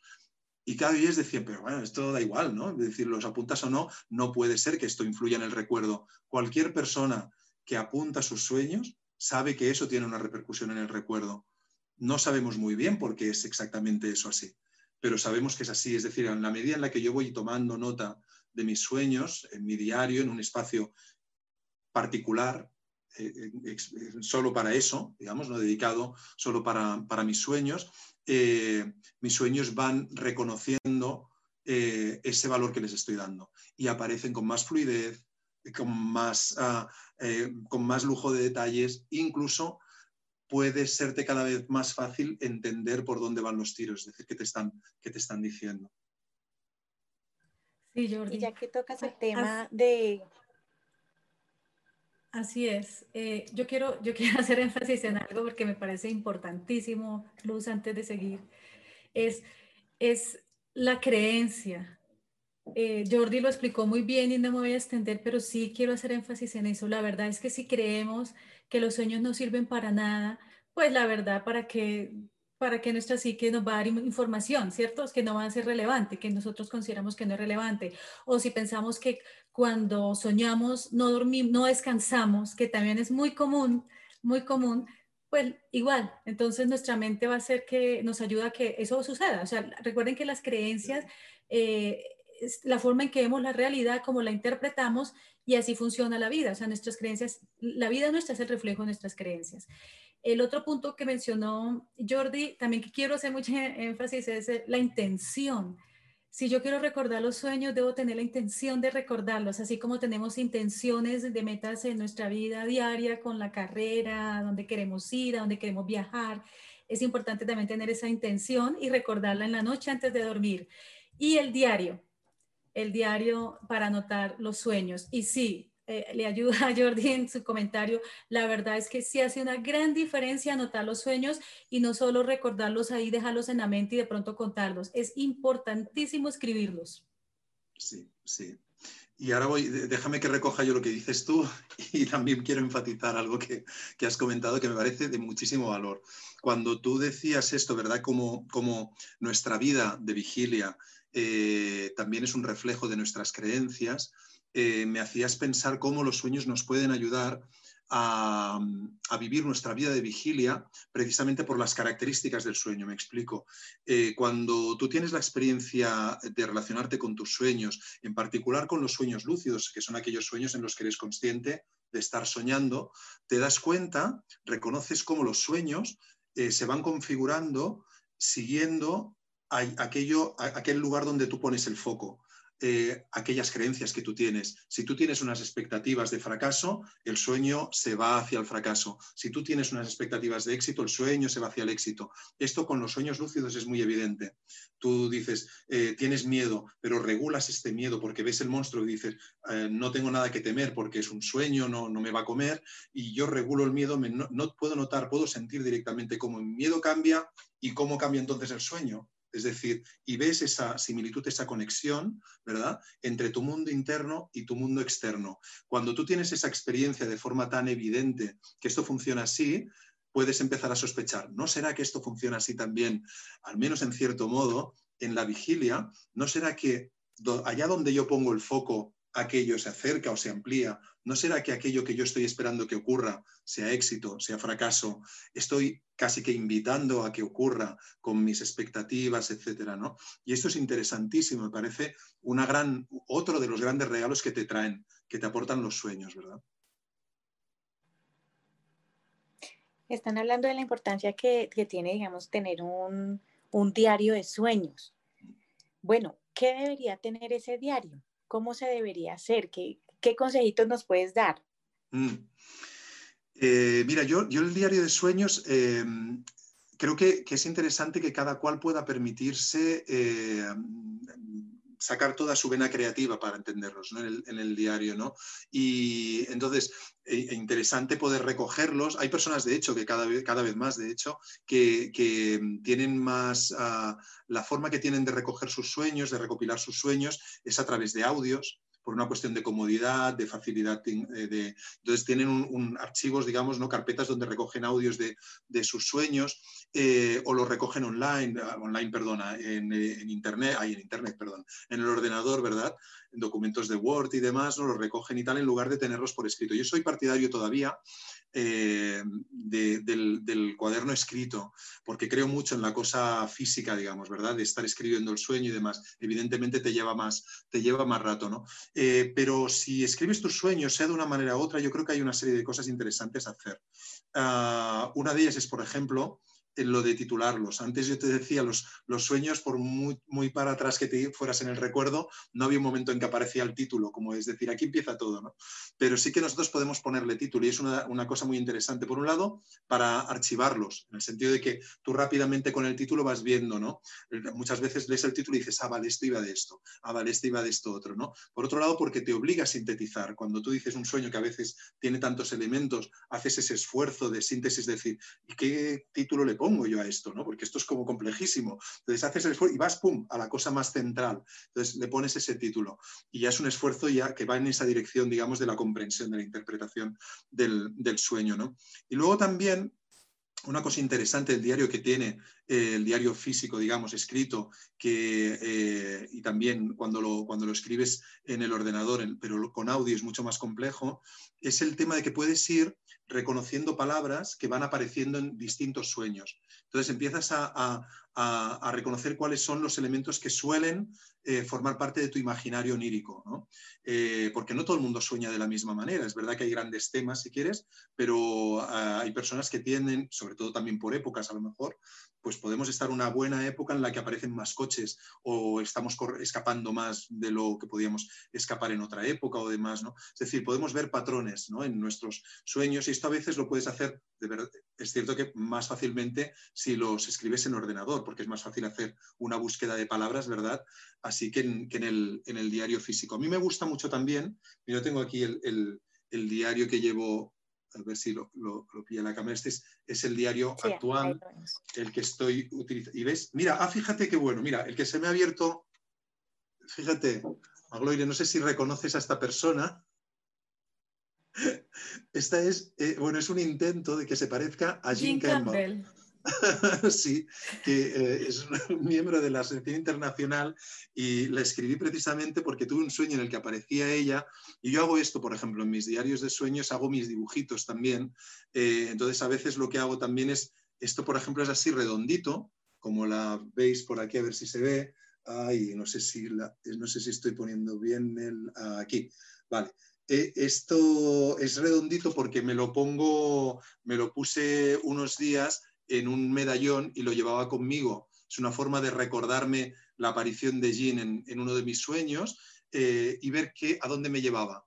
y cada día decían, pero bueno, esto da igual, ¿no? Es decir, los apuntas o no, no puede ser que esto influya en el recuerdo. Cualquier persona que apunta sus sueños sabe que eso tiene una repercusión en el recuerdo. No sabemos muy bien por qué es exactamente eso así, pero sabemos que es así. Es decir, en la medida en la que yo voy tomando nota de mis sueños, en mi diario, en un espacio particular, eh, eh, solo para eso, digamos, no dedicado solo para, mis sueños, eh, mis sueños van reconociendo ese valor que les estoy dando y aparecen con más fluidez, con más, ah, eh, con más lujo de detalles, incluso puede serte cada vez más fácil entender por dónde van los tiros, es decir, qué te están, qué te están diciendo. Sí, Jordi. Y ya que tocas el tema de... Así es. Eh, yo, quiero, yo quiero hacer énfasis en algo porque me parece importantísimo, Luz, antes de seguir. Es, es la creencia eh, Jordi lo explicó muy bien y no me voy a extender, pero sí quiero hacer énfasis en eso. La verdad es que si creemos que los sueños no sirven para nada, pues la verdad, para que, para que nuestra psique nos va a dar información, ¿cierto? Es que no va a ser relevante, que nosotros consideramos que no es relevante. O si pensamos que cuando soñamos no dormimos, no descansamos, que también es muy común, muy común, pues igual, entonces nuestra mente va a ser que nos ayuda a que eso suceda. O sea, recuerden que las creencias eh, la forma en que vemos la realidad, como la interpretamos y así funciona la vida. O sea, nuestras creencias, la vida nuestra es el reflejo de nuestras creencias. El otro punto que mencionó Jordi, también que quiero hacer mucho énfasis, es la intención. Si yo quiero recordar los sueños, debo tener la intención de recordarlos, así como tenemos intenciones de metas en nuestra vida diaria con la carrera, a dónde queremos ir, a dónde queremos viajar. Es importante también tener esa intención y recordarla en la noche antes de dormir. Y el diario, el diario para anotar los sueños. Y sí, eh, le ayuda a Jordi en su comentario, la verdad es que sí hace una gran diferencia anotar los sueños y no solo recordarlos ahí, dejarlos en la mente y de pronto contarlos. Es importantísimo escribirlos. Sí, sí. Y ahora voy, déjame que recoja yo lo que dices tú y también quiero enfatizar algo que, que has comentado que me parece de muchísimo valor. Cuando tú decías esto, ¿verdad? Como, como nuestra vida de vigilia eh, también es un reflejo de nuestras creencias, eh, me hacías pensar cómo los sueños nos pueden ayudar a, vivir nuestra vida de vigilia precisamente por las características del sueño. Me explico. Eh, cuando tú tienes la experiencia de relacionarte con tus sueños, en particular con los sueños lúcidos, que son aquellos sueños en los que eres consciente de estar soñando, te das cuenta, reconoces cómo los sueños se van configurando siguiendo aquello, aquel lugar donde tú pones el foco. Eh, aquellas creencias que tú tienes. Si tú tienes unas expectativas de fracaso, el sueño se va hacia el fracaso. Si tú tienes unas expectativas de éxito, el sueño se va hacia el éxito. Esto con los sueños lúcidos es muy evidente. Tú dices, eh, tienes miedo, pero regulas este miedo porque ves el monstruo y dices, eh, no tengo nada que temer porque es un sueño, no, no me va a comer, y yo regulo el miedo, no, no puedo notar, puedo sentir directamente cómo el miedo cambia y cómo cambia entonces el sueño. Es decir, y ves esa similitud, esa conexión, ¿verdad?, entre tu mundo interno y tu mundo externo. Cuando tú tienes esa experiencia de forma tan evidente que esto funciona así, puedes empezar a sospechar, ¿no será que esto funciona así también, al menos en cierto modo, en la vigilia? ¿No será que allá donde yo pongo el foco, aquello se acerca o se amplía? ¿No será que aquello que yo estoy esperando que ocurra, sea éxito, sea fracaso, estoy casi que invitando a que ocurra con mis expectativas, etcétera, ¿no? Y esto es interesantísimo, me parece una gran, otro de los grandes regalos que te traen, que te aportan los sueños, ¿verdad? Están hablando de la importancia que, tiene, digamos, tener un, diario de sueños. Bueno, ¿qué debería tener ese diario? ¿Cómo se debería hacer? ¿Qué, ¿Qué consejitos nos puedes dar? Mm. Eh, mira, yo, yo el diario de sueños em, creo que, es interesante que cada cual pueda permitirse eh, sacar toda su vena creativa para entenderlos en, el, diario. ¿no? Y entonces, e, e interesante poder recogerlos. Hay personas, de hecho, que cada vez, cada vez más, de hecho, que, tienen más, ah, la forma que tienen de recoger sus sueños, de recopilar sus sueños, es a través de audios por una cuestión de comodidad, de facilidad. Eh, de, entonces tienen un, archivos, digamos, ¿no? carpetas donde recogen audios de, sus sueños eh, o los recogen online, ah, online, perdona, en, eh, en, internet, en internet, perdón, en el ordenador, ¿verdad? En documentos de Word y demás, ¿no? los recogen y tal en lugar de tenerlos por escrito. Yo soy partidario todavía eh, del, cuaderno escrito, porque creo mucho en la cosa física, digamos, ¿verdad? De estar escribiendo el sueño y demás. Evidentemente te lleva más, te lleva más rato, ¿no? Eh, pero si escribes tus sueños, sea de una manera u otra, yo creo que hay una serie de cosas interesantes a hacer. Ah, una de ellas es, por ejemplo, lo de titularlos. Antes yo te decía, los, los sueños, por muy, para atrás que te fueras en el recuerdo, no había un momento en que aparecía el título, como es decir, aquí empieza todo, ¿no? Pero sí que nosotros podemos ponerle título y es una, una, cosa muy interesante. Por un lado, para archivarlos, en el sentido de que tú rápidamente con el título vas viendo, ¿no? Muchas veces lees el título y dices, ah, vale, esto iba de esto, ah, vale, esto iba de esto otro, ¿no? Por otro lado, porque te obliga a sintetizar. Cuando tú dices un sueño que a veces tiene tantos elementos, haces ese esfuerzo de síntesis, decir, ¿y qué título le pongo? Pongo yo a esto? ¿no? Porque esto es como complejísimo. Entonces haces el esfuerzo y vas, pum, a la cosa más central. Entonces le pones ese título y ya es un esfuerzo ya que va en esa dirección, digamos, de la comprensión, de la interpretación del, del sueño, ¿no? Y luego también una cosa interesante del diario que tiene, eh, el diario físico, digamos, escrito, que, eh, y también cuando lo, cuando lo escribes en el ordenador, pero con audio es mucho más complejo, es el tema de que puedes ir reconociendo palabras que van apareciendo en distintos sueños. Entonces empiezas a, reconocer cuáles son los elementos que suelen eh, formar parte de tu imaginario onírico, eh, porque no todo el mundo sueña de la misma manera. Es verdad que hay grandes temas, si quieres, pero ah, hay personas que tienden, sobre todo también por épocas a lo mejor, pues podemos estar una buena época en la que aparecen más coches o estamos escapando más de lo que podíamos escapar en otra época o demás, ¿no? Es decir, podemos ver patrones ¿no? en nuestros sueños y esto a veces lo puedes hacer, de verdad, es cierto que más fácilmente si los escribes en ordenador, porque es más fácil hacer una búsqueda de palabras, ¿verdad? Así que en, el, diario físico. A mí me gusta mucho también, yo tengo aquí el, diario que llevo, a ver si lo, pilla la cámara, este es, el diario actual, el que estoy utilizando. Y ves, mira, ah, fíjate qué bueno, mira, el que se me ha abierto, fíjate, Magloire, no sé si reconoces a esta persona. Esta es, eh, bueno, es un intento de que se parezca a Jim, Campbell. sí, que eh, es un miembro de la Asociación Internacional y la escribí precisamente porque tuve un sueño en el que aparecía ella y yo hago esto, por ejemplo, en mis diarios de sueños hago mis dibujitos también. Eh, entonces, a veces lo que hago también es, esto por ejemplo es así redondito, como la veis por aquí, a ver si se ve. Ay, no sé si, no sé si estoy poniendo bien el, aquí. Vale. Eh, esto es redondito porque me lo pongo, me lo puse unos días en un medallón y lo llevaba conmigo. Es una forma de recordarme la aparición de Jean en, uno de mis sueños eh, y ver qué, a dónde me llevaba.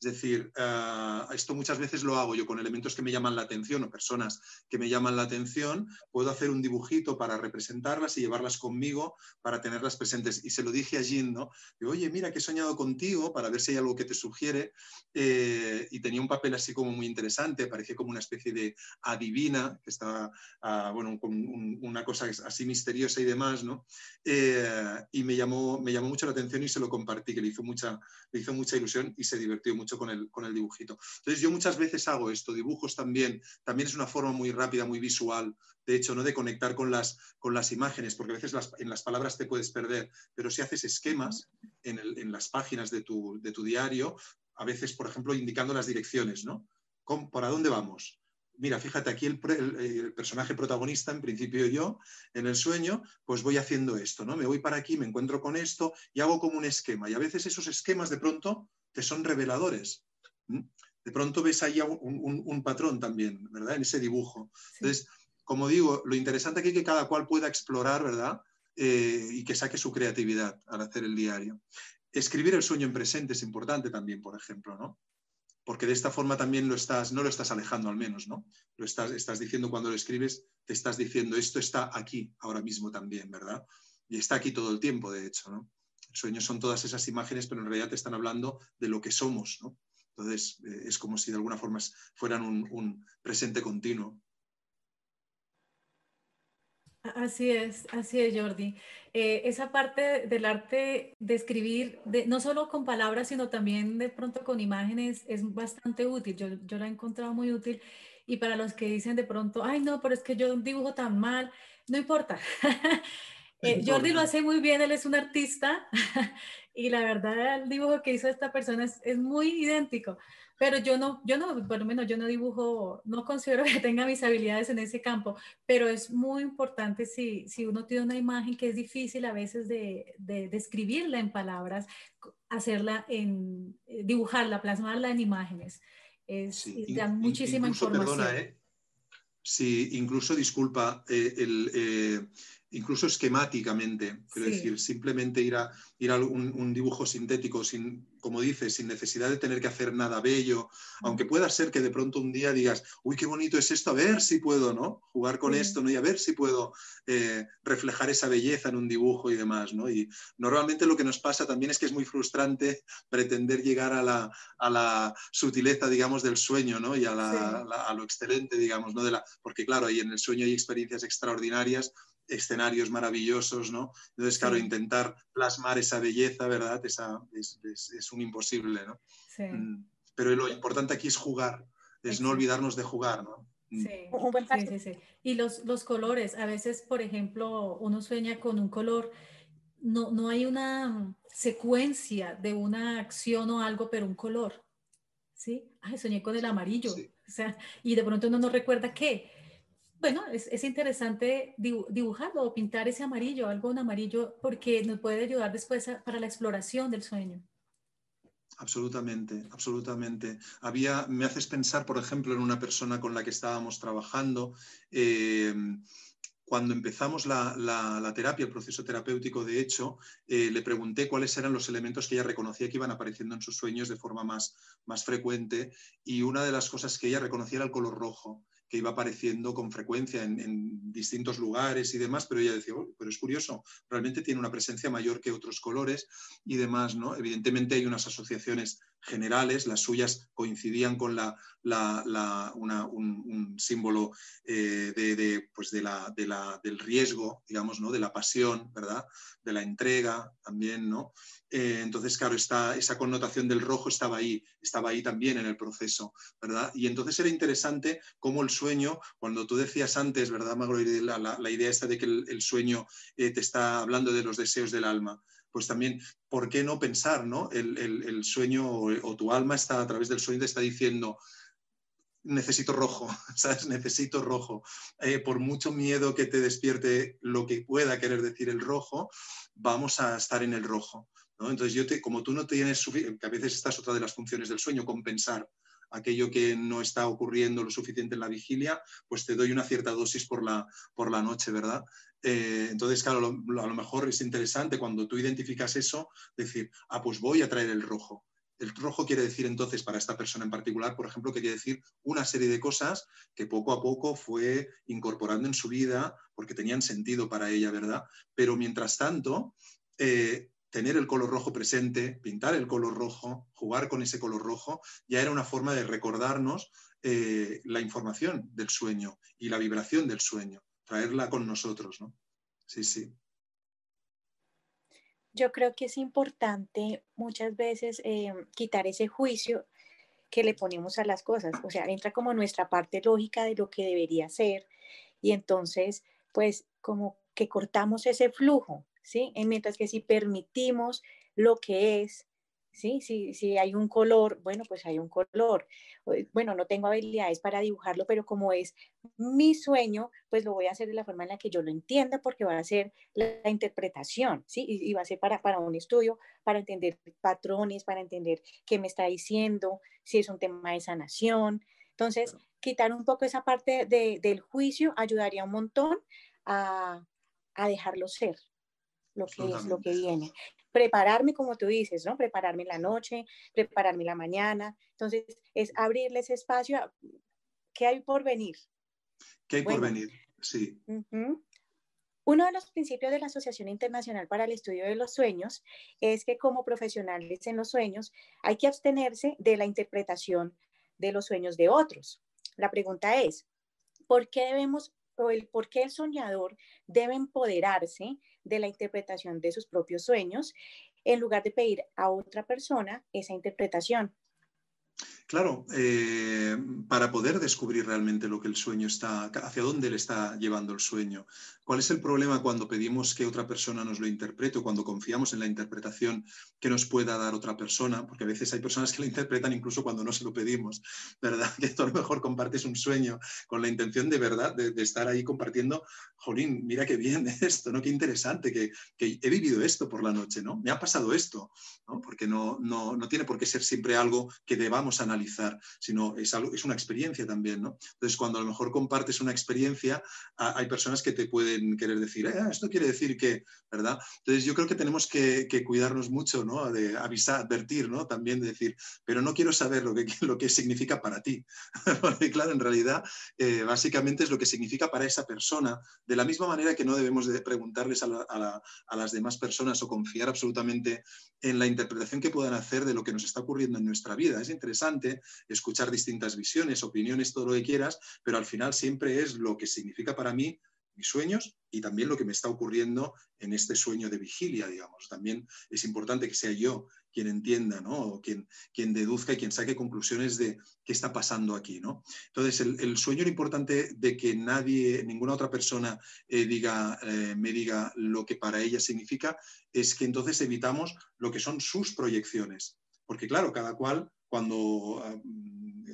Es decir, eh, esto muchas veces lo hago yo con elementos que me llaman la atención o personas que me llaman la atención, puedo hacer un dibujito para representarlas y llevarlas conmigo para tenerlas presentes. Y se lo dije a Jean, ¿no? oye, mira que he soñado contigo para ver si hay algo que te sugiere. Eh, y tenía un papel así como muy interesante, parecía como una especie de adivina, que estaba, ah, bueno, con una cosa así misteriosa y demás, ¿no? Eh, y me llamó, me llamó mucho la atención y se lo compartí, que le hizo mucha, le hizo mucha ilusión y se divirtió mucho con el, con el dibujito. Entonces yo muchas veces hago esto, dibujos también, también es una forma muy rápida, muy visual, de hecho, ¿no? de conectar con las, con las imágenes, porque a veces en las palabras te puedes perder, pero si haces esquemas en, las páginas de tu, de tu, diario, a veces, por ejemplo, indicando las direcciones, ¿no? ¿Para dónde vamos? Mira, fíjate, aquí el, el, personaje protagonista, en principio yo, en el sueño, pues voy haciendo esto, ¿no? Me voy para aquí, me encuentro con esto y hago como un esquema. Y a veces esos esquemas de pronto que son reveladores. De pronto ves ahí un, patrón también, ¿verdad? En ese dibujo. Entonces, como digo, lo interesante aquí es que cada cual pueda explorar, ¿verdad? Eh, y que saque su creatividad al hacer el diario. Escribir el sueño en presente es importante también, por ejemplo, ¿no? Porque de esta forma también lo estás, no lo estás alejando al menos, ¿no? Lo estás, estás diciendo cuando lo escribes, te estás diciendo esto está aquí ahora mismo también, ¿verdad? Y está aquí todo el tiempo, de hecho, ¿no? Sueños son todas esas imágenes, pero en realidad te están hablando de lo que somos, ¿no? Entonces, eh, es como si de alguna forma fueran un, presente continuo. Así es, así es, Jordi. Eh, esa parte del arte de escribir, de, no solo con palabras, sino también de pronto con imágenes, es bastante útil. Yo, yo la he encontrado muy útil. Y para los que dicen de pronto, ay, no, pero es que yo dibujo tan mal, no importa. Eh, Jordi lo hace muy bien, él es un artista y la verdad el dibujo que hizo esta persona es, muy idéntico, pero yo no, yo no, por lo menos yo no dibujo, no considero que tenga mis habilidades en ese campo, pero es muy importante si, si uno tiene una imagen que es difícil a veces de, de describirla en palabras, hacerla en, eh, dibujarla, plasmarla en imágenes. Es, da muchísima información. Perdona, ¿eh? Sí, incluso, disculpa, el, incluso esquemáticamente, quiero decir, simplemente ir a, ir a un, dibujo sintético, sin, como dices, sin necesidad de tener que hacer nada bello, aunque pueda ser que de pronto un día digas, uy, qué bonito es esto, a ver si puedo, ¿no? Jugar con esto, ¿no? Y a ver si puedo eh, reflejar esa belleza en un dibujo y demás, ¿no? Y normalmente lo que nos pasa también es que es muy frustrante pretender llegar a la, a la sutileza, digamos, del sueño, ¿no? Y a, a lo excelente, digamos, ¿no? De la, porque claro, ahí en el sueño hay experiencias extraordinarias escenarios maravillosos, ¿no? Entonces, claro, intentar plasmar esa belleza, ¿verdad? Esa, es, un imposible, ¿no? Sí. Mm, pero lo importante aquí es jugar, es no olvidarnos de jugar, ¿no? Mm. Sí, sí, sí, Y los, los colores, a veces, por ejemplo, uno sueña con un color, no, no hay una secuencia de una acción o algo, pero un color, ¿sí? Ay, soñé con el amarillo, o sea, y de pronto uno no recuerda qué, bueno, es, interesante dibujarlo o pintar ese amarillo, algo en amarillo, porque nos puede ayudar después para la exploración del sueño. Absolutamente, absolutamente. Había, me haces pensar, por ejemplo, en una persona con la que estábamos trabajando. Eh, cuando empezamos la, terapia, el proceso terapéutico, de hecho, eh, le pregunté cuáles eran los elementos que ella reconocía que iban apareciendo en sus sueños de forma más, más frecuente y una de las cosas que ella reconocía era el color rojo que iba apareciendo con frecuencia en, distintos lugares y demás, pero ella decía, oh, pero es curioso, realmente tiene una presencia mayor que otros colores y demás, ¿no? Evidentemente hay unas asociaciones generales, las suyas coincidían con la, un, símbolo eh, de, pues de la, del riesgo, digamos, ¿no? de la pasión, ¿verdad? de la entrega también, ¿no? Eh, entonces, claro, esa connotación del rojo estaba ahí, estaba ahí también en el proceso, ¿verdad? Y entonces era interesante cómo el sueño, cuando tú decías antes, ¿verdad, Magro? La, idea esta de que el, sueño eh, te está hablando de los deseos del alma pues también, ¿por qué no pensar, ¿no? El, sueño o, tu alma está a través del sueño te está diciendo, necesito rojo, ¿sabes? Necesito rojo. Eh, por mucho miedo que te despierte lo que pueda querer decir el rojo, vamos a estar en el rojo. ¿No? Entonces, yo te, como tú no tienes, que a veces esta es otra de las funciones del sueño, compensar aquello que no está ocurriendo lo suficiente en la vigilia, pues te doy una cierta dosis por la, por la noche, ¿verdad? Eh, entonces, claro, a lo mejor es interesante cuando tú identificas eso, decir, ah, pues voy a traer el rojo. El rojo quiere decir entonces para esta persona en particular, por ejemplo, quiere decir una serie de cosas que poco a poco fue incorporando en su vida porque tenían sentido para ella, ¿verdad? Pero mientras tanto, eh, tener el color rojo presente, pintar el color rojo, jugar con ese color rojo, ya era una forma de recordarnos eh, la información del sueño y la vibración del sueño traerla con nosotros, ¿no? Sí, sí. Yo creo que es importante muchas veces eh, quitar ese juicio que le ponemos a las cosas, o sea, entra como nuestra parte lógica de lo que debería ser y entonces, pues, como que cortamos ese flujo, ¿sí? mientras que si permitimos lo que es, ¿sí? Si, si hay un color, bueno, pues hay un color. Bueno, no tengo habilidades para dibujarlo, pero como es mi sueño, pues lo voy a hacer de la forma en la que yo lo entienda, porque va a ser la, interpretación, ¿sí? Y, va a ser para, para un estudio, para entender patrones, para entender qué me está diciendo, si es un tema de sanación. Entonces, quitar un poco esa parte de, del juicio ayudaría un montón a, a dejarlo ser, lo que es, lo que viene prepararme, como tú dices, ¿no? Prepararme la noche, prepararme la mañana. Entonces, es abrirle ese espacio ¿qué hay por venir. ¿Qué hay por venir? Sí. Uno de los principios de la Asociación Internacional para el Estudio de los Sueños es que como profesionales en los sueños hay que abstenerse de la interpretación de los sueños de otros. La pregunta es, ¿por qué debemos o el por qué el soñador debe empoderarse de la interpretación de sus propios sueños en lugar de pedir a otra persona esa interpretación. Claro, eh, para poder descubrir realmente lo que el sueño está, hacia dónde le está llevando el sueño. ¿Cuál es el problema cuando pedimos que otra persona nos lo interprete o cuando confiamos en la interpretación que nos pueda dar otra persona? Porque a veces hay personas que lo interpretan incluso cuando no se lo pedimos, ¿verdad? Que tú a lo mejor compartes un sueño con la intención de verdad de, estar ahí compartiendo, jolín, mira qué bien esto, ¿no? Qué interesante, que, he vivido esto por la noche, ¿no? Me ha pasado esto, ¿no? Porque no, no, no tiene por qué ser siempre algo que debamos analizar, sino es, algo, es una experiencia también, ¿no? Entonces, cuando a lo mejor compartes una experiencia, hay personas que te pueden querer decir, eh, esto quiere decir que, ¿verdad? Entonces yo creo que tenemos que, cuidarnos mucho, ¿no? De avisar, advertir, ¿no? También de decir, pero no quiero saber lo que, significa para ti. Porque claro, en realidad, eh, básicamente es lo que significa para esa persona, de la misma manera que no debemos de preguntarles a, a las demás personas o confiar absolutamente en la interpretación que puedan hacer de lo que nos está ocurriendo en nuestra vida. Es interesante escuchar distintas visiones, opiniones, todo lo que quieras, pero al final siempre es lo que significa para mí mis sueños y también lo que me está ocurriendo en este sueño de vigilia, digamos. También es importante que sea yo quien entienda, ¿no? O quien, quien deduzca y quien saque conclusiones de qué está pasando aquí, ¿no? Entonces, el, sueño era importante de que nadie, ninguna otra persona eh, diga, eh, me diga lo que para ella significa, es que entonces evitamos lo que son sus proyecciones. Porque claro, cada cual cuando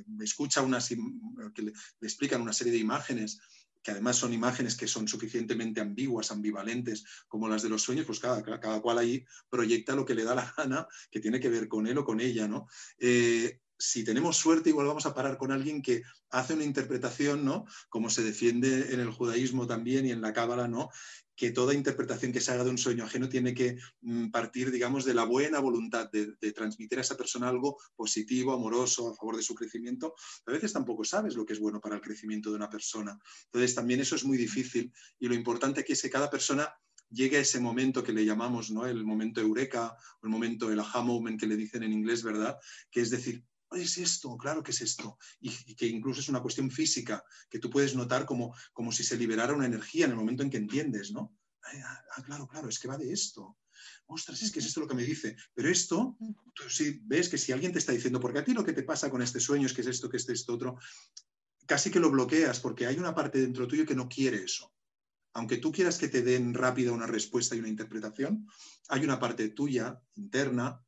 me escucha unas, que le explican una serie de imágenes que además son imágenes que son suficientemente ambiguas, ambivalentes, como las de los sueños, pues cada, cada cual ahí proyecta lo que le da la gana, que tiene que ver con él o con ella, ¿no? Eh, si tenemos suerte, igual vamos a parar con alguien que hace una interpretación, ¿no? Como se defiende en el judaísmo también y en la cábala, ¿no? Que toda interpretación que se haga de un sueño ajeno tiene que mm, partir, digamos, de la buena voluntad de, transmitir a esa persona algo positivo, amoroso, a favor de su crecimiento. A veces tampoco sabes lo que es bueno para el crecimiento de una persona. Entonces, también eso es muy difícil y lo importante es que cada persona llegue a ese momento que le llamamos, ¿no? El momento eureka el momento, el aha moment que le dicen en inglés, ¿verdad? Que es decir, es esto, claro que es esto, y, que incluso es una cuestión física, que tú puedes notar como, como si se liberara una energía en el momento en que entiendes, ¿no? Ah, ah, claro, claro, es que va de esto. Ostras, es que es esto lo que me dice. Pero esto, tú sí ves que si alguien te está diciendo, porque a ti lo que te pasa con este sueño es que es esto, que es esto, otro, casi que lo bloqueas porque hay una parte dentro tuyo que no quiere eso. Aunque tú quieras que te den rápida una respuesta y una interpretación, hay una parte tuya, interna,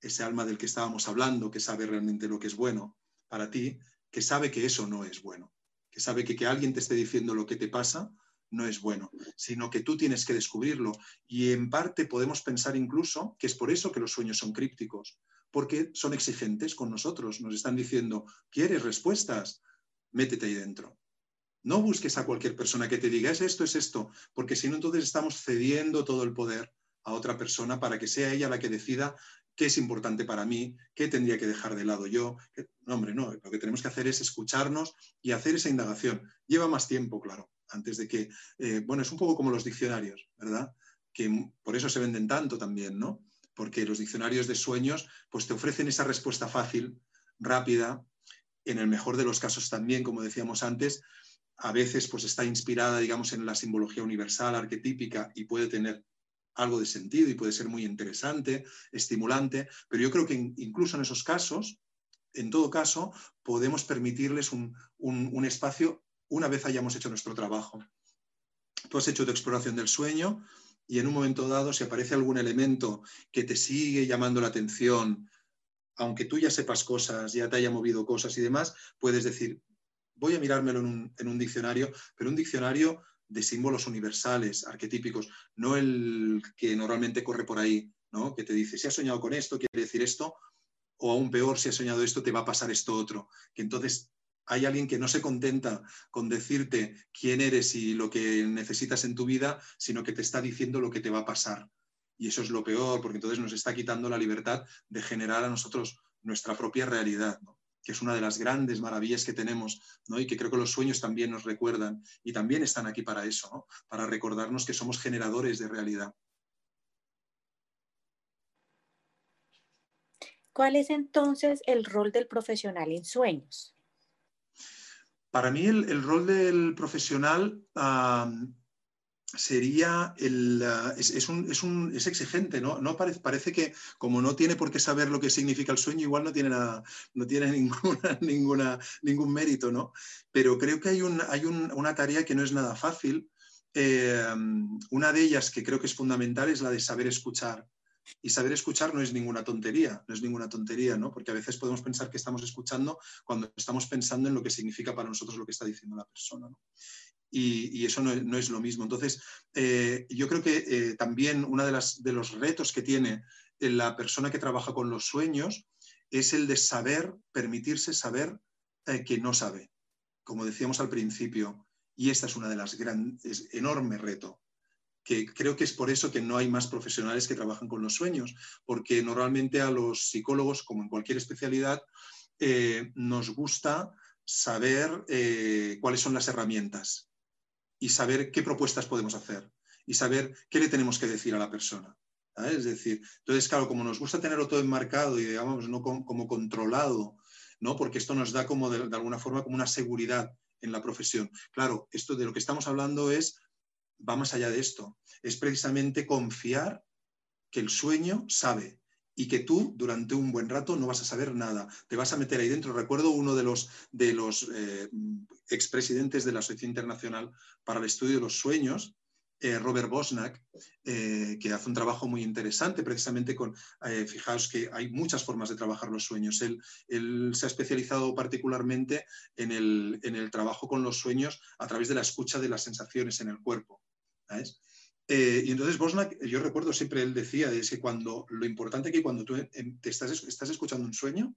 ese alma del que estábamos hablando, que sabe realmente lo que es bueno para ti, que sabe que eso no es bueno, que sabe que que alguien te esté diciendo lo que te pasa no es bueno, sino que tú tienes que descubrirlo. Y en parte podemos pensar incluso que es por eso que los sueños son crípticos, porque son exigentes con nosotros, nos están diciendo, ¿quieres respuestas? Métete ahí dentro. No busques a cualquier persona que te diga, es esto, es esto, porque si no, entonces estamos cediendo todo el poder a otra persona para que sea ella la que decida qué es importante para mí, qué tendría que dejar de lado yo. No, hombre, no, lo que tenemos que hacer es escucharnos y hacer esa indagación. Lleva más tiempo, claro, antes de que, eh, bueno, es un poco como los diccionarios, ¿verdad? Que por eso se venden tanto también, ¿no? Porque los diccionarios de sueños, pues te ofrecen esa respuesta fácil, rápida, en el mejor de los casos también, como decíamos antes, a veces pues está inspirada, digamos, en la simbología universal, arquetípica, y puede tener algo de sentido y puede ser muy interesante, estimulante, pero yo creo que incluso en esos casos, en todo caso, podemos permitirles un, espacio una vez hayamos hecho nuestro trabajo. Tú has hecho tu exploración del sueño y en un momento dado, si aparece algún elemento que te sigue llamando la atención, aunque tú ya sepas cosas, ya te haya movido cosas y demás, puedes decir, voy a mirármelo en un, en un diccionario, pero un diccionario de símbolos universales, arquetípicos, no el que normalmente corre por ahí, ¿no? que te dice, si has soñado con esto, quiere decir esto, o aún peor, si has soñado esto, te va a pasar esto otro. Que entonces hay alguien que no se contenta con decirte quién eres y lo que necesitas en tu vida, sino que te está diciendo lo que te va a pasar. Y eso es lo peor, porque entonces nos está quitando la libertad de generar a nosotros nuestra propia realidad. Que es una de las grandes maravillas que tenemos, ¿no? y que creo que los sueños también nos recuerdan, y también están aquí para eso, para recordarnos que somos generadores de realidad. ¿Cuál es entonces el rol del profesional en sueños? Para mí el, rol del profesional sería el, ah, es, un, es, exigente, ¿no? no parece, parece, que como no tiene por qué saber lo que significa el sueño, igual no tiene, nada, no tiene ninguna, ninguna, ningún mérito, ¿no? Pero creo que hay, un, hay una tarea que no es nada fácil. Eh, una de ellas que creo que es fundamental es la de saber escuchar. Y saber escuchar no es ninguna tontería, no es ninguna tontería, ¿no? Porque a veces podemos pensar que estamos escuchando cuando estamos pensando en lo que significa para nosotros lo que está diciendo la persona, ¿no? Y, eso no, es lo mismo. Entonces, eh, yo creo que eh, también uno de, de, los retos que tiene la persona que trabaja con los sueños es el de saber, permitirse saber eh, que no sabe, como decíamos al principio. Y esta es una de las grandes, enorme reto, que creo que es por eso que no hay más profesionales que trabajan con los sueños, porque normalmente a los psicólogos, como en cualquier especialidad, nos gusta saber cuáles son las herramientas y saber qué propuestas podemos hacer y saber qué le tenemos que decir a la persona. Es decir, entonces, claro, como nos gusta tenerlo todo enmarcado y, digamos, no como, controlado, ¿no? porque esto nos da como de, alguna forma como una seguridad en la profesión. Claro, esto de lo que estamos hablando es, va más allá de esto, es precisamente confiar que el sueño sabe y que tú durante un buen rato no vas a saber nada, te vas a meter ahí dentro. Recuerdo uno de los, de los eh, expresidentes de la Asociación Internacional para el Estudio de los Sueños, eh, Robert Bosnack, eh, que hace un trabajo muy interesante precisamente con, fijaos que hay muchas formas de trabajar los sueños. Él, se ha especializado particularmente en el, en el, trabajo con los sueños a través de la escucha de las sensaciones en el cuerpo. Eh, y entonces Bosnak, yo recuerdo siempre él decía, es que cuando lo importante que cuando tú te estás, estás escuchando un sueño,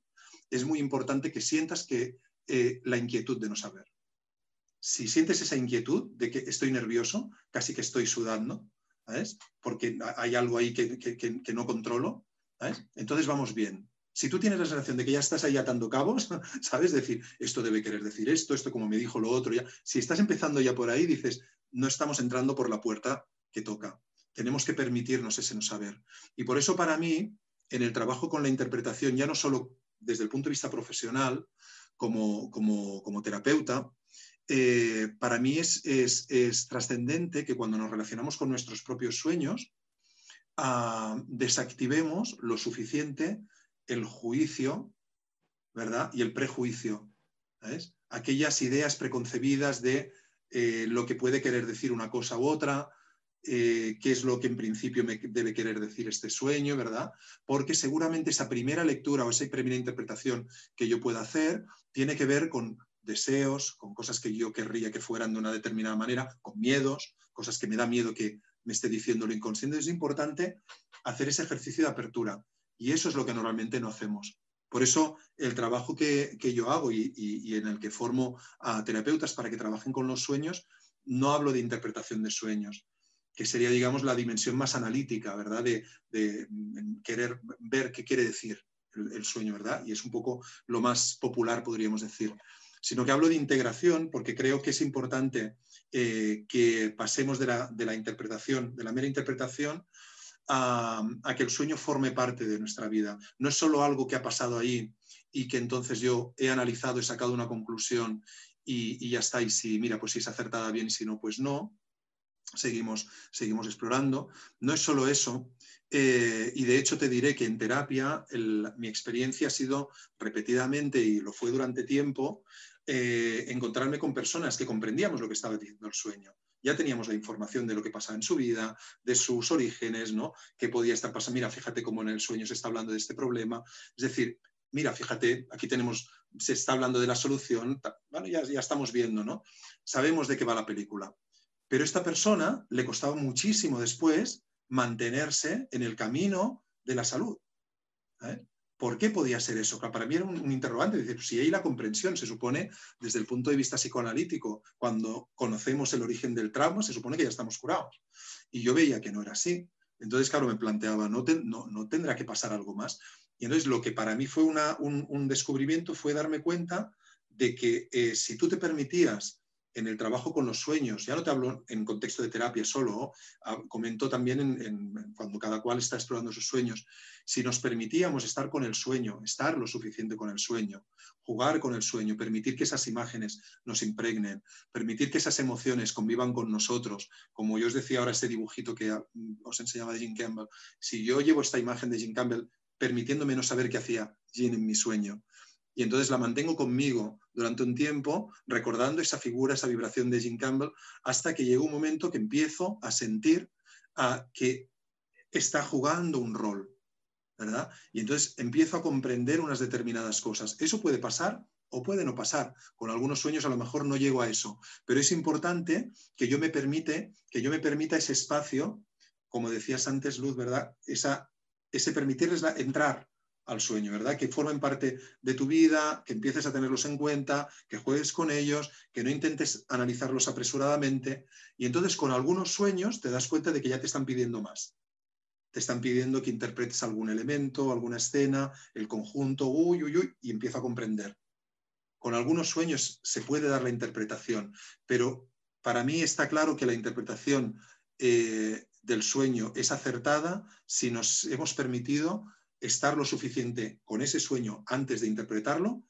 es muy importante que sientas que eh, la inquietud de no saber. Si sientes esa inquietud de que estoy nervioso, casi que estoy sudando, ¿sabes? porque hay algo ahí que, que no controlo, ¿sabes? entonces vamos bien. Si tú tienes la sensación de que ya estás ahí atando cabos, ¿sabes? Decir, esto debe querer decir esto, esto como me dijo lo otro, ya. Si estás empezando ya por ahí, dices, no estamos entrando por la puerta que toca. Tenemos que permitirnos ese no saber. Y por eso para mí, en el trabajo con la interpretación, ya no solo desde el punto de vista profesional, como, como, terapeuta, eh, para mí es, es, trascendente que cuando nos relacionamos con nuestros propios sueños, ah, desactivemos lo suficiente el juicio, ¿verdad? Y el prejuicio. ¿sabes? Aquellas ideas preconcebidas de eh, lo que puede querer decir una cosa u otra, eh, qué es lo que en principio me debe querer decir este sueño, ¿verdad? Porque seguramente esa primera lectura o esa primera interpretación que yo pueda hacer tiene que ver con deseos, con cosas que yo querría que fueran de una determinada manera, con miedos, cosas que me da miedo que me esté diciendo lo inconsciente. Es importante hacer ese ejercicio de apertura y eso es lo que normalmente no hacemos. Por eso el trabajo que, yo hago y, y, en el que formo a terapeutas para que trabajen con los sueños, no hablo de interpretación de sueños, que sería, digamos, la dimensión más analítica, ¿verdad? De, querer ver qué quiere decir el, sueño, ¿verdad? Y es un poco lo más popular, podríamos decir. Sino que hablo de integración porque creo que es importante eh, que pasemos de la, interpretación, de la mera interpretación, a, que el sueño forme parte de nuestra vida. No es solo algo que ha pasado ahí y que entonces yo he analizado, he sacado una conclusión y, y ya está. Y si, mira, pues si es acertada bien si no, pues no seguimos, seguimos explorando. No es solo eso, eh, y de hecho te diré que en terapia mi experiencia ha sido repetidamente, y lo fue durante tiempo, eh, encontrarme con personas que comprendíamos lo que estaba diciendo el sueño. Ya teníamos la información de lo que pasaba en su vida, de sus orígenes, ¿no? Que podía estar pasando. Mira, fíjate cómo en el sueño se está hablando de este problema. Es decir, mira, fíjate, aquí tenemos, se está hablando de la solución. Bueno, ya, ya estamos viendo, ¿no? Sabemos de qué va la película. Pero esta persona le costaba muchísimo después mantenerse en el camino de la salud. ¿eh? ¿Por qué podía ser eso? Para mí era un, interrogante. Dice, pues si hay la comprensión, se supone, desde el punto de vista psicoanalítico, cuando conocemos el origen del trauma, se supone que ya estamos curados. Y yo veía que no era así. Entonces, claro, me planteaba, ¿no, no, tendrá que pasar algo más? Y entonces lo que para mí fue un, descubrimiento fue darme cuenta de que eh, si tú te permitías en el trabajo con los sueños, ya no te hablo en contexto de terapia solo, ah, comento también cuando cada cual está explorando sus sueños, si nos permitíamos estar con el sueño, estar lo suficiente con el sueño, jugar con el sueño, permitir que esas imágenes nos impregnen, permitir que esas emociones convivan con nosotros, como yo os decía ahora este dibujito que ah, os enseñaba de Jim Campbell, si yo llevo esta imagen de Jim Campbell permitiéndome no saber qué hacía Jim en mi sueño, y entonces la mantengo conmigo durante un tiempo, recordando esa figura, esa vibración de Jim Campbell, hasta que llega un momento que empiezo a sentir a que está jugando un rol, ¿verdad? Y entonces empiezo a comprender unas determinadas cosas. Eso puede pasar o puede no pasar. Con algunos sueños a lo mejor no llego a eso, pero es importante que yo me que yo me permita ese espacio, como decías antes, Luz, ¿verdad? Esa, ese permitirles entrar al sueño, ¿verdad? Que formen parte de tu vida, que empieces a tenerlos en cuenta, que juegues con ellos, que no intentes analizarlos apresuradamente. Y entonces con algunos sueños te das cuenta de que ya te están pidiendo más. Te están pidiendo que interpretes algún elemento, alguna escena, el conjunto, uy, uy, uy, y empiezo a comprender. Con algunos sueños se puede dar la interpretación, pero para mí está claro que la interpretación eh, del sueño es acertada si nos hemos permitido estar lo suficiente con ese sueño antes de interpretarlo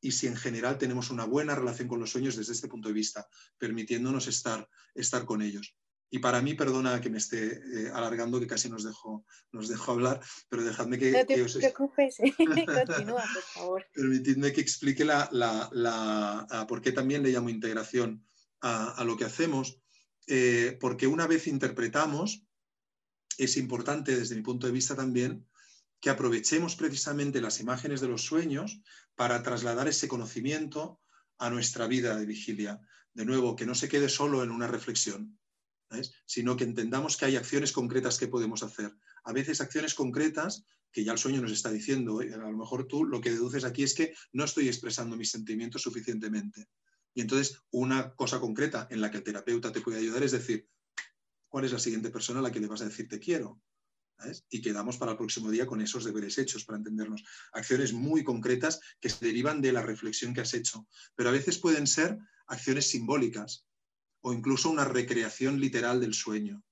y si en general tenemos una buena relación con los sueños desde este punto de vista, permitiéndonos estar, estar con ellos. Y para mí, perdona que me esté eh, alargando, que casi nos dejo, nos dejo hablar, pero dejadme que... No te preocupes, continúa, por favor. Permitidme que explique la, la, por qué también le llamo integración a, lo que hacemos, eh, porque una vez interpretamos, es importante desde mi punto de vista también que aprovechemos precisamente las imágenes de los sueños para trasladar ese conocimiento a nuestra vida de vigilia. De nuevo, que no se quede solo en una reflexión, sino que entendamos que hay acciones concretas que podemos hacer. A veces acciones concretas que ya el sueño nos está diciendo, a lo mejor tú lo que deduces aquí es que no estoy expresando mis sentimientos suficientemente. Y entonces una cosa concreta en la que el terapeuta te puede ayudar es decir, ¿cuál es la siguiente persona a la que le vas a decir te quiero? Y quedamos para el próximo día con esos deberes hechos para entendernos. Acciones muy concretas que se derivan de la reflexión que has hecho, pero a veces pueden ser acciones simbólicas o incluso una recreación literal del sueño.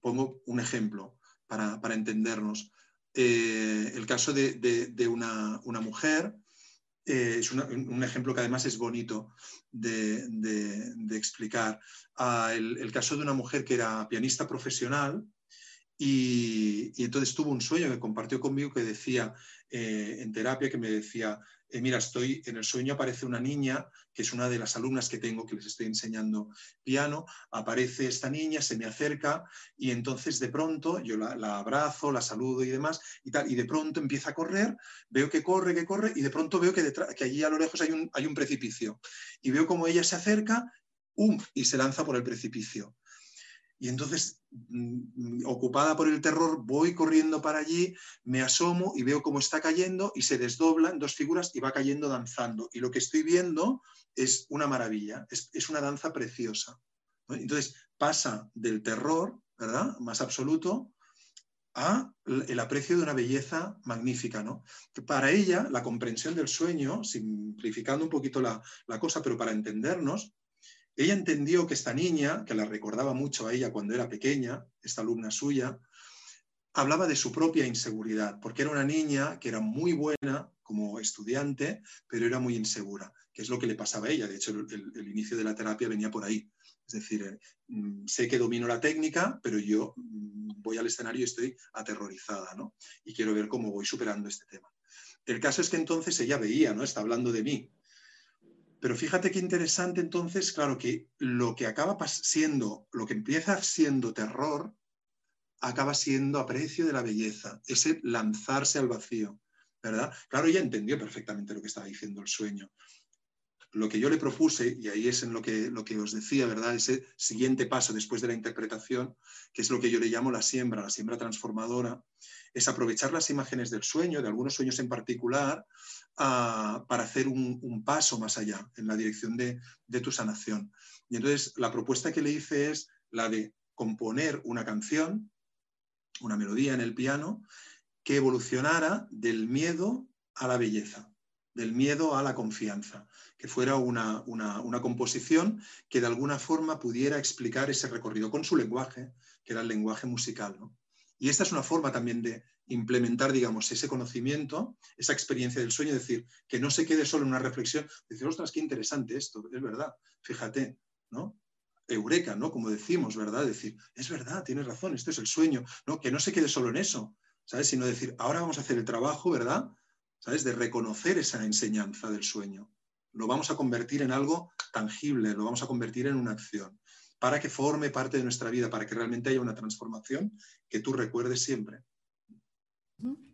Pongo un ejemplo para, entendernos. Eh, el caso de, una, mujer eh, es un ejemplo que además es bonito de, explicar. Ah, el, caso de una mujer que era pianista profesional y, entonces tuvo un sueño que compartió conmigo que decía eh, en terapia, que me decía, eh, mira, estoy en el sueño, aparece una niña, que es una de las alumnas que tengo, que les estoy enseñando piano, aparece esta niña, se me acerca y entonces de pronto yo la, abrazo, la saludo y demás, y, de pronto empieza a correr, veo que corre, que corre, y de pronto veo que, detrás, que allí a lo lejos hay un, hay un precipicio, y veo como ella se acerca, ¡um! y se lanza por el precipicio. Y entonces, mm, ocupada por el terror, voy corriendo para allí, me asomo y veo cómo está cayendo y se desdoblan dos figuras y va cayendo danzando. Y lo que estoy viendo es una maravilla, es, una danza preciosa. Entonces, pasa del terror, ¿verdad?, más absoluto, a el aprecio de una belleza magnífica. ¿no? Para ella, la comprensión del sueño, simplificando un poquito la, la cosa, pero para entendernos, ella entendió que esta niña, que la recordaba mucho a ella cuando era pequeña, esta alumna suya, hablaba de su propia inseguridad, porque era una niña que era muy buena como estudiante, pero era muy insegura, que es lo que le pasaba a ella. De hecho, el, inicio de la terapia venía por ahí. Es decir, eh, mm, sé que domino la técnica, pero yo mm, voy al escenario y estoy aterrorizada, ¿no? Y quiero ver cómo voy superando este tema. El caso es que entonces ella veía, ¿no? Está hablando de mí, pero fíjate qué interesante entonces, claro, que lo que acaba siendo, lo que empieza siendo terror, acaba siendo aprecio de la belleza, ese lanzarse al vacío, ¿verdad? Claro, ella entendió perfectamente lo que estaba diciendo el sueño. Lo que yo le propuse, y ahí es en lo que, lo que os decía, ¿verdad? Ese siguiente paso después de la interpretación, que es lo que yo le llamo la siembra, la siembra transformadora, es aprovechar las imágenes del sueño, de algunos sueños en particular, para hacer un, paso más allá en la dirección de, tu sanación. Y entonces la propuesta que le hice es la de componer una canción, una melodía en el piano, que evolucionara del miedo a la belleza, del miedo a la confianza, que fuera una, una, composición que de alguna forma pudiera explicar ese recorrido con su lenguaje, que era el lenguaje musical. Y esta es una forma también de implementar, digamos, ese conocimiento, esa experiencia del sueño, decir, que no se quede solo en una reflexión, decir, ostras, qué interesante esto, es verdad, fíjate, ¿no? Eureka, ¿no? Como decimos, ¿verdad? Decir, es verdad, tienes razón, esto es el sueño, ¿no? Que no se quede solo en eso, ¿sabes? Sino decir, ahora vamos a hacer el trabajo, ¿verdad? ¿Sabes? De reconocer esa enseñanza del sueño. Lo vamos a convertir en algo tangible, lo vamos a convertir en una acción, para que forme parte de nuestra vida, para que realmente haya una transformación que tú recuerdes siempre.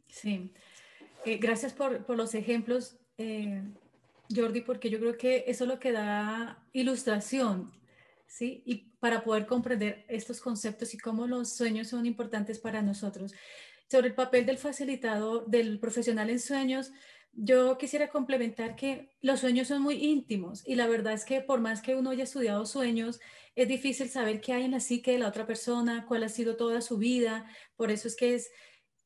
Sí, eh, gracias por, los ejemplos, eh, Jordi, porque yo creo que eso es lo que da ilustración, ¿sí? Y para poder comprender estos conceptos y cómo los sueños son importantes para nosotros. Sobre el papel del facilitador, del profesional en sueños, yo quisiera complementar que los sueños son muy íntimos y la verdad es que por más que uno haya estudiado sueños, es difícil saber qué hay en la psique de la otra persona, cuál ha sido toda su vida. Por eso es que es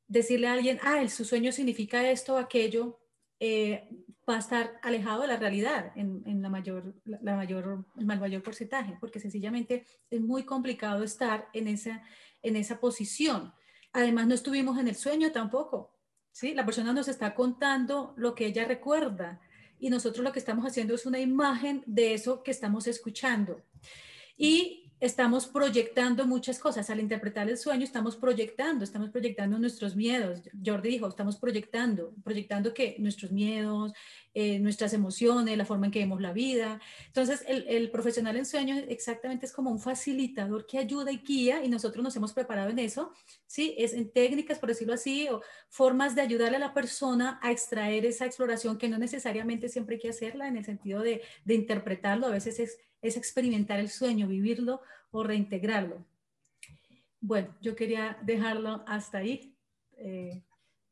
decirle a alguien, ah, su sueño significa esto o aquello, eh, va a estar alejado de la realidad en, la mayor, la mayor, el mayor porcentaje, porque sencillamente es muy complicado estar en esa, en esa posición. Además, no estuvimos en el sueño tampoco, ¿sí? La persona nos está contando lo que ella recuerda y nosotros lo que estamos haciendo es una imagen de eso que estamos escuchando. Y estamos proyectando muchas cosas. Al interpretar el sueño, estamos proyectando, estamos proyectando nuestros miedos. Jordi dijo, estamos proyectando, proyectando que nuestros miedos, eh, nuestras emociones, la forma en que vemos la vida. Entonces, el, profesional en sueño exactamente es como un facilitador que ayuda y guía y nosotros nos hemos preparado en eso, ¿sí? Es en técnicas, por decirlo así, o formas de ayudarle a la persona a extraer esa exploración que no necesariamente siempre hay que hacerla en el sentido de, de interpretarlo, a veces es es experimentar el sueño, vivirlo o reintegrarlo. Bueno, yo quería dejarlo hasta ahí. Eh,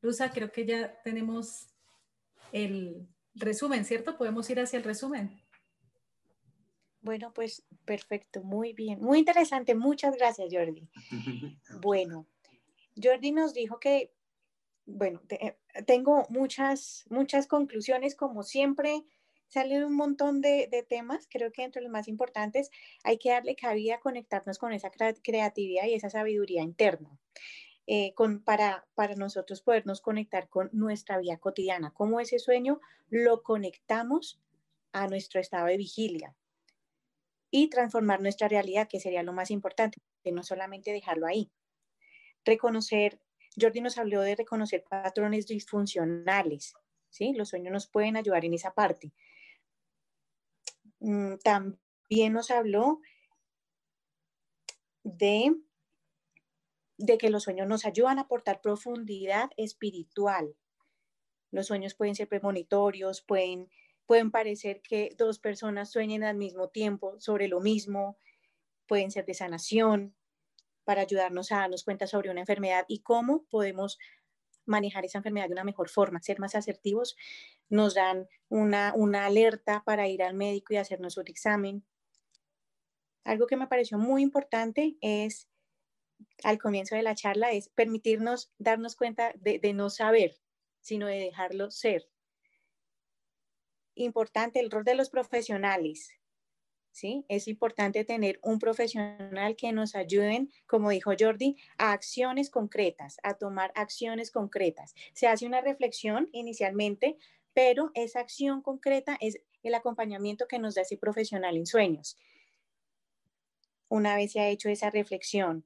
Luza, creo que ya tenemos el resumen, ¿cierto? Podemos ir hacia el resumen. Bueno, pues perfecto, muy bien, muy interesante. Muchas gracias, Jordi. Bueno, Jordi nos dijo que, bueno, eh, tengo muchas, muchas conclusiones, como siempre. Salen un montón de, de, temas, creo que entre los más importantes hay que darle cabida a conectarnos con esa creatividad y esa sabiduría interna. Eh, con, para, para nosotros podernos conectar con nuestra vida cotidiana, cómo ese sueño lo conectamos a nuestro estado de vigilia y transformar nuestra realidad, que sería lo más importante, que no solamente dejarlo ahí. Reconocer, Jordi nos habló de reconocer patrones disfuncionales, ¿sí? Los sueños nos pueden ayudar en esa parte. Mm, también nos habló de, de que los sueños nos ayudan a aportar profundidad espiritual. Los sueños pueden ser premonitorios, pueden Pueden parecer que dos personas sueñen al mismo tiempo sobre lo mismo, pueden ser de sanación, para ayudarnos a darnos cuenta sobre una enfermedad y cómo podemos manejar esa enfermedad de una mejor forma, ser más asertivos, nos dan una, una alerta para ir al médico y hacernos un examen. Algo que me pareció muy importante es, al comienzo de la charla, es permitirnos darnos cuenta de, de no saber, sino de dejarlo ser importante el rol de los profesionales. ¿Sí? Es importante tener un profesional que nos ayuden, como dijo Jordi, a acciones concretas, a tomar acciones concretas. Se hace una reflexión inicialmente, pero esa acción concreta es el acompañamiento que nos da ese profesional en sueños. Una vez se ha hecho esa reflexión,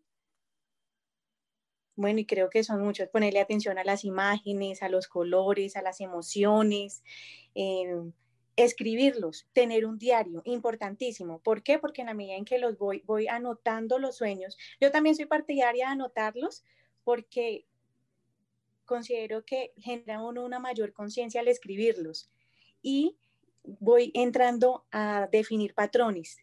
bueno, y creo que son muchos, ponerle atención a las imágenes, a los colores, a las emociones, eh, escribirlos, tener un diario, importantísimo. ¿Por qué? Porque en la medida en que los voy, anotando los sueños, yo también soy partidaria de anotarlos porque considero que genera uno una mayor conciencia al escribirlos y voy entrando a definir patrones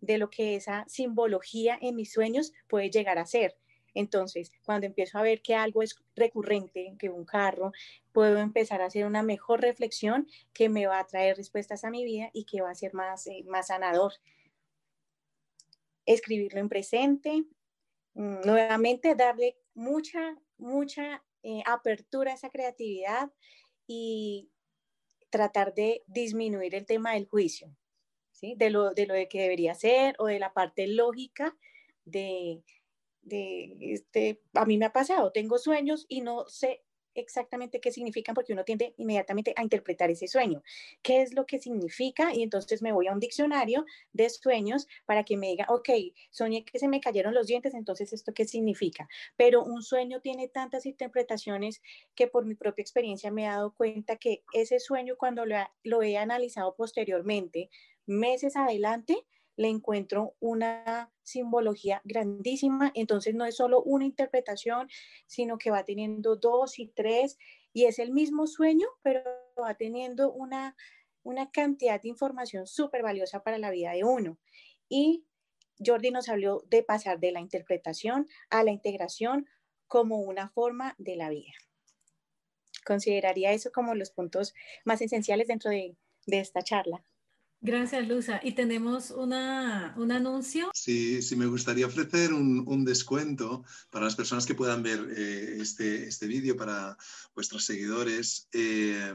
de lo que esa simbología en mis sueños puede llegar a ser. Entonces, cuando empiezo a ver que algo es recurrente, que un carro, puedo empezar a hacer una mejor reflexión que me va a traer respuestas a mi vida y que va a ser más, eh, más sanador. Escribirlo en presente, mm, nuevamente darle mucha, mucha eh, apertura a esa creatividad y tratar de disminuir el tema del juicio, ¿sí? de, lo, de lo que debería ser o de la parte lógica de, de este, a mí me ha pasado, tengo sueños y no sé exactamente qué significan porque uno tiende inmediatamente a interpretar ese sueño. ¿Qué es lo que significa? Y entonces me voy a un diccionario de sueños para que me diga, ok, soñé que se me cayeron los dientes, entonces esto qué significa. Pero un sueño tiene tantas interpretaciones que por mi propia experiencia me he dado cuenta que ese sueño cuando lo, lo he analizado posteriormente, meses adelante, le encuentro una simbología grandísima, entonces no es solo una interpretación, sino que va teniendo dos y tres, y es el mismo sueño, pero va teniendo una, una cantidad de información súper valiosa para la vida de uno. Y Jordi nos habló de pasar de la interpretación a la integración como una forma de la vida. Consideraría eso como los puntos más esenciales dentro de, de esta charla. Gracias, Luza. Y tenemos una, un anuncio. Sí, sí, me gustaría ofrecer un, un descuento para las personas que puedan ver eh, este, este vídeo, para vuestros seguidores. Eh,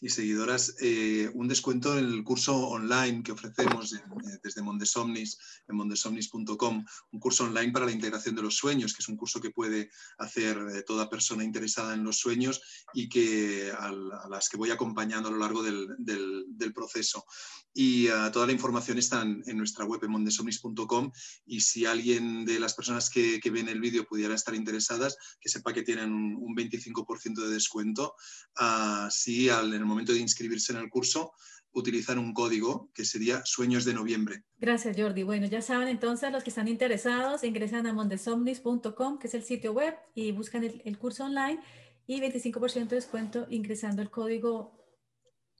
y seguidoras eh, un descuento en el curso online que ofrecemos eh, desde Mondesomnis, en mondesomnis.com, un curso online para la integración de los sueños, que es un curso que puede hacer eh, toda persona interesada en los sueños y que a, las que voy acompañando a lo largo del, del, proceso. Y toda la información está en, nuestra web en mondesomnis.com y si alguien de las personas que, que ven el vídeo pudiera estar interesadas, que sepa que tienen un, 25% de descuento. así al, en momento de inscribirse en el curso, utilizar un código que sería Sueños de Noviembre. Gracias, Jordi. Bueno, ya saben entonces, los que están interesados, ingresan a mondesomnis.com, que es el sitio web, y buscan el, curso online y 25% de descuento ingresando el código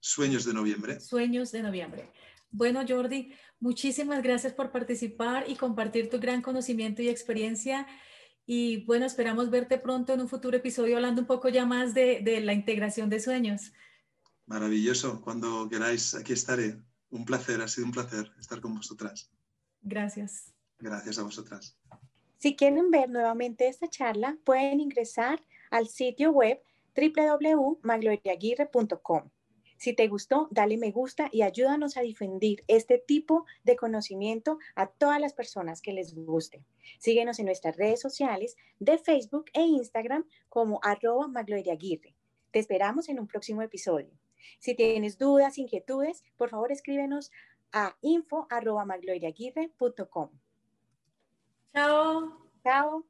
Sueños de Noviembre. Sueños de Noviembre. Bueno, Jordi, muchísimas gracias por participar y compartir tu gran conocimiento y experiencia. Y bueno, esperamos verte pronto en un futuro episodio hablando un poco ya más de, de la integración de sueños. Maravilloso. Cuando queráis, aquí estaré. Un placer, ha sido un placer estar con vosotras. Gracias. Gracias a vosotras. Si quieren ver nuevamente esta charla, pueden ingresar al sitio web www.magloriaguirre.com. Si te gustó, dale me gusta y ayúdanos a difundir este tipo de conocimiento a todas las personas que les guste. Síguenos en nuestras redes sociales de Facebook e Instagram como arroba magloriaguirre. Te esperamos en un próximo episodio. Si tienes dudas, inquietudes, por favor escríbenos a info.magloiriaguirre.com. Chao. Chao.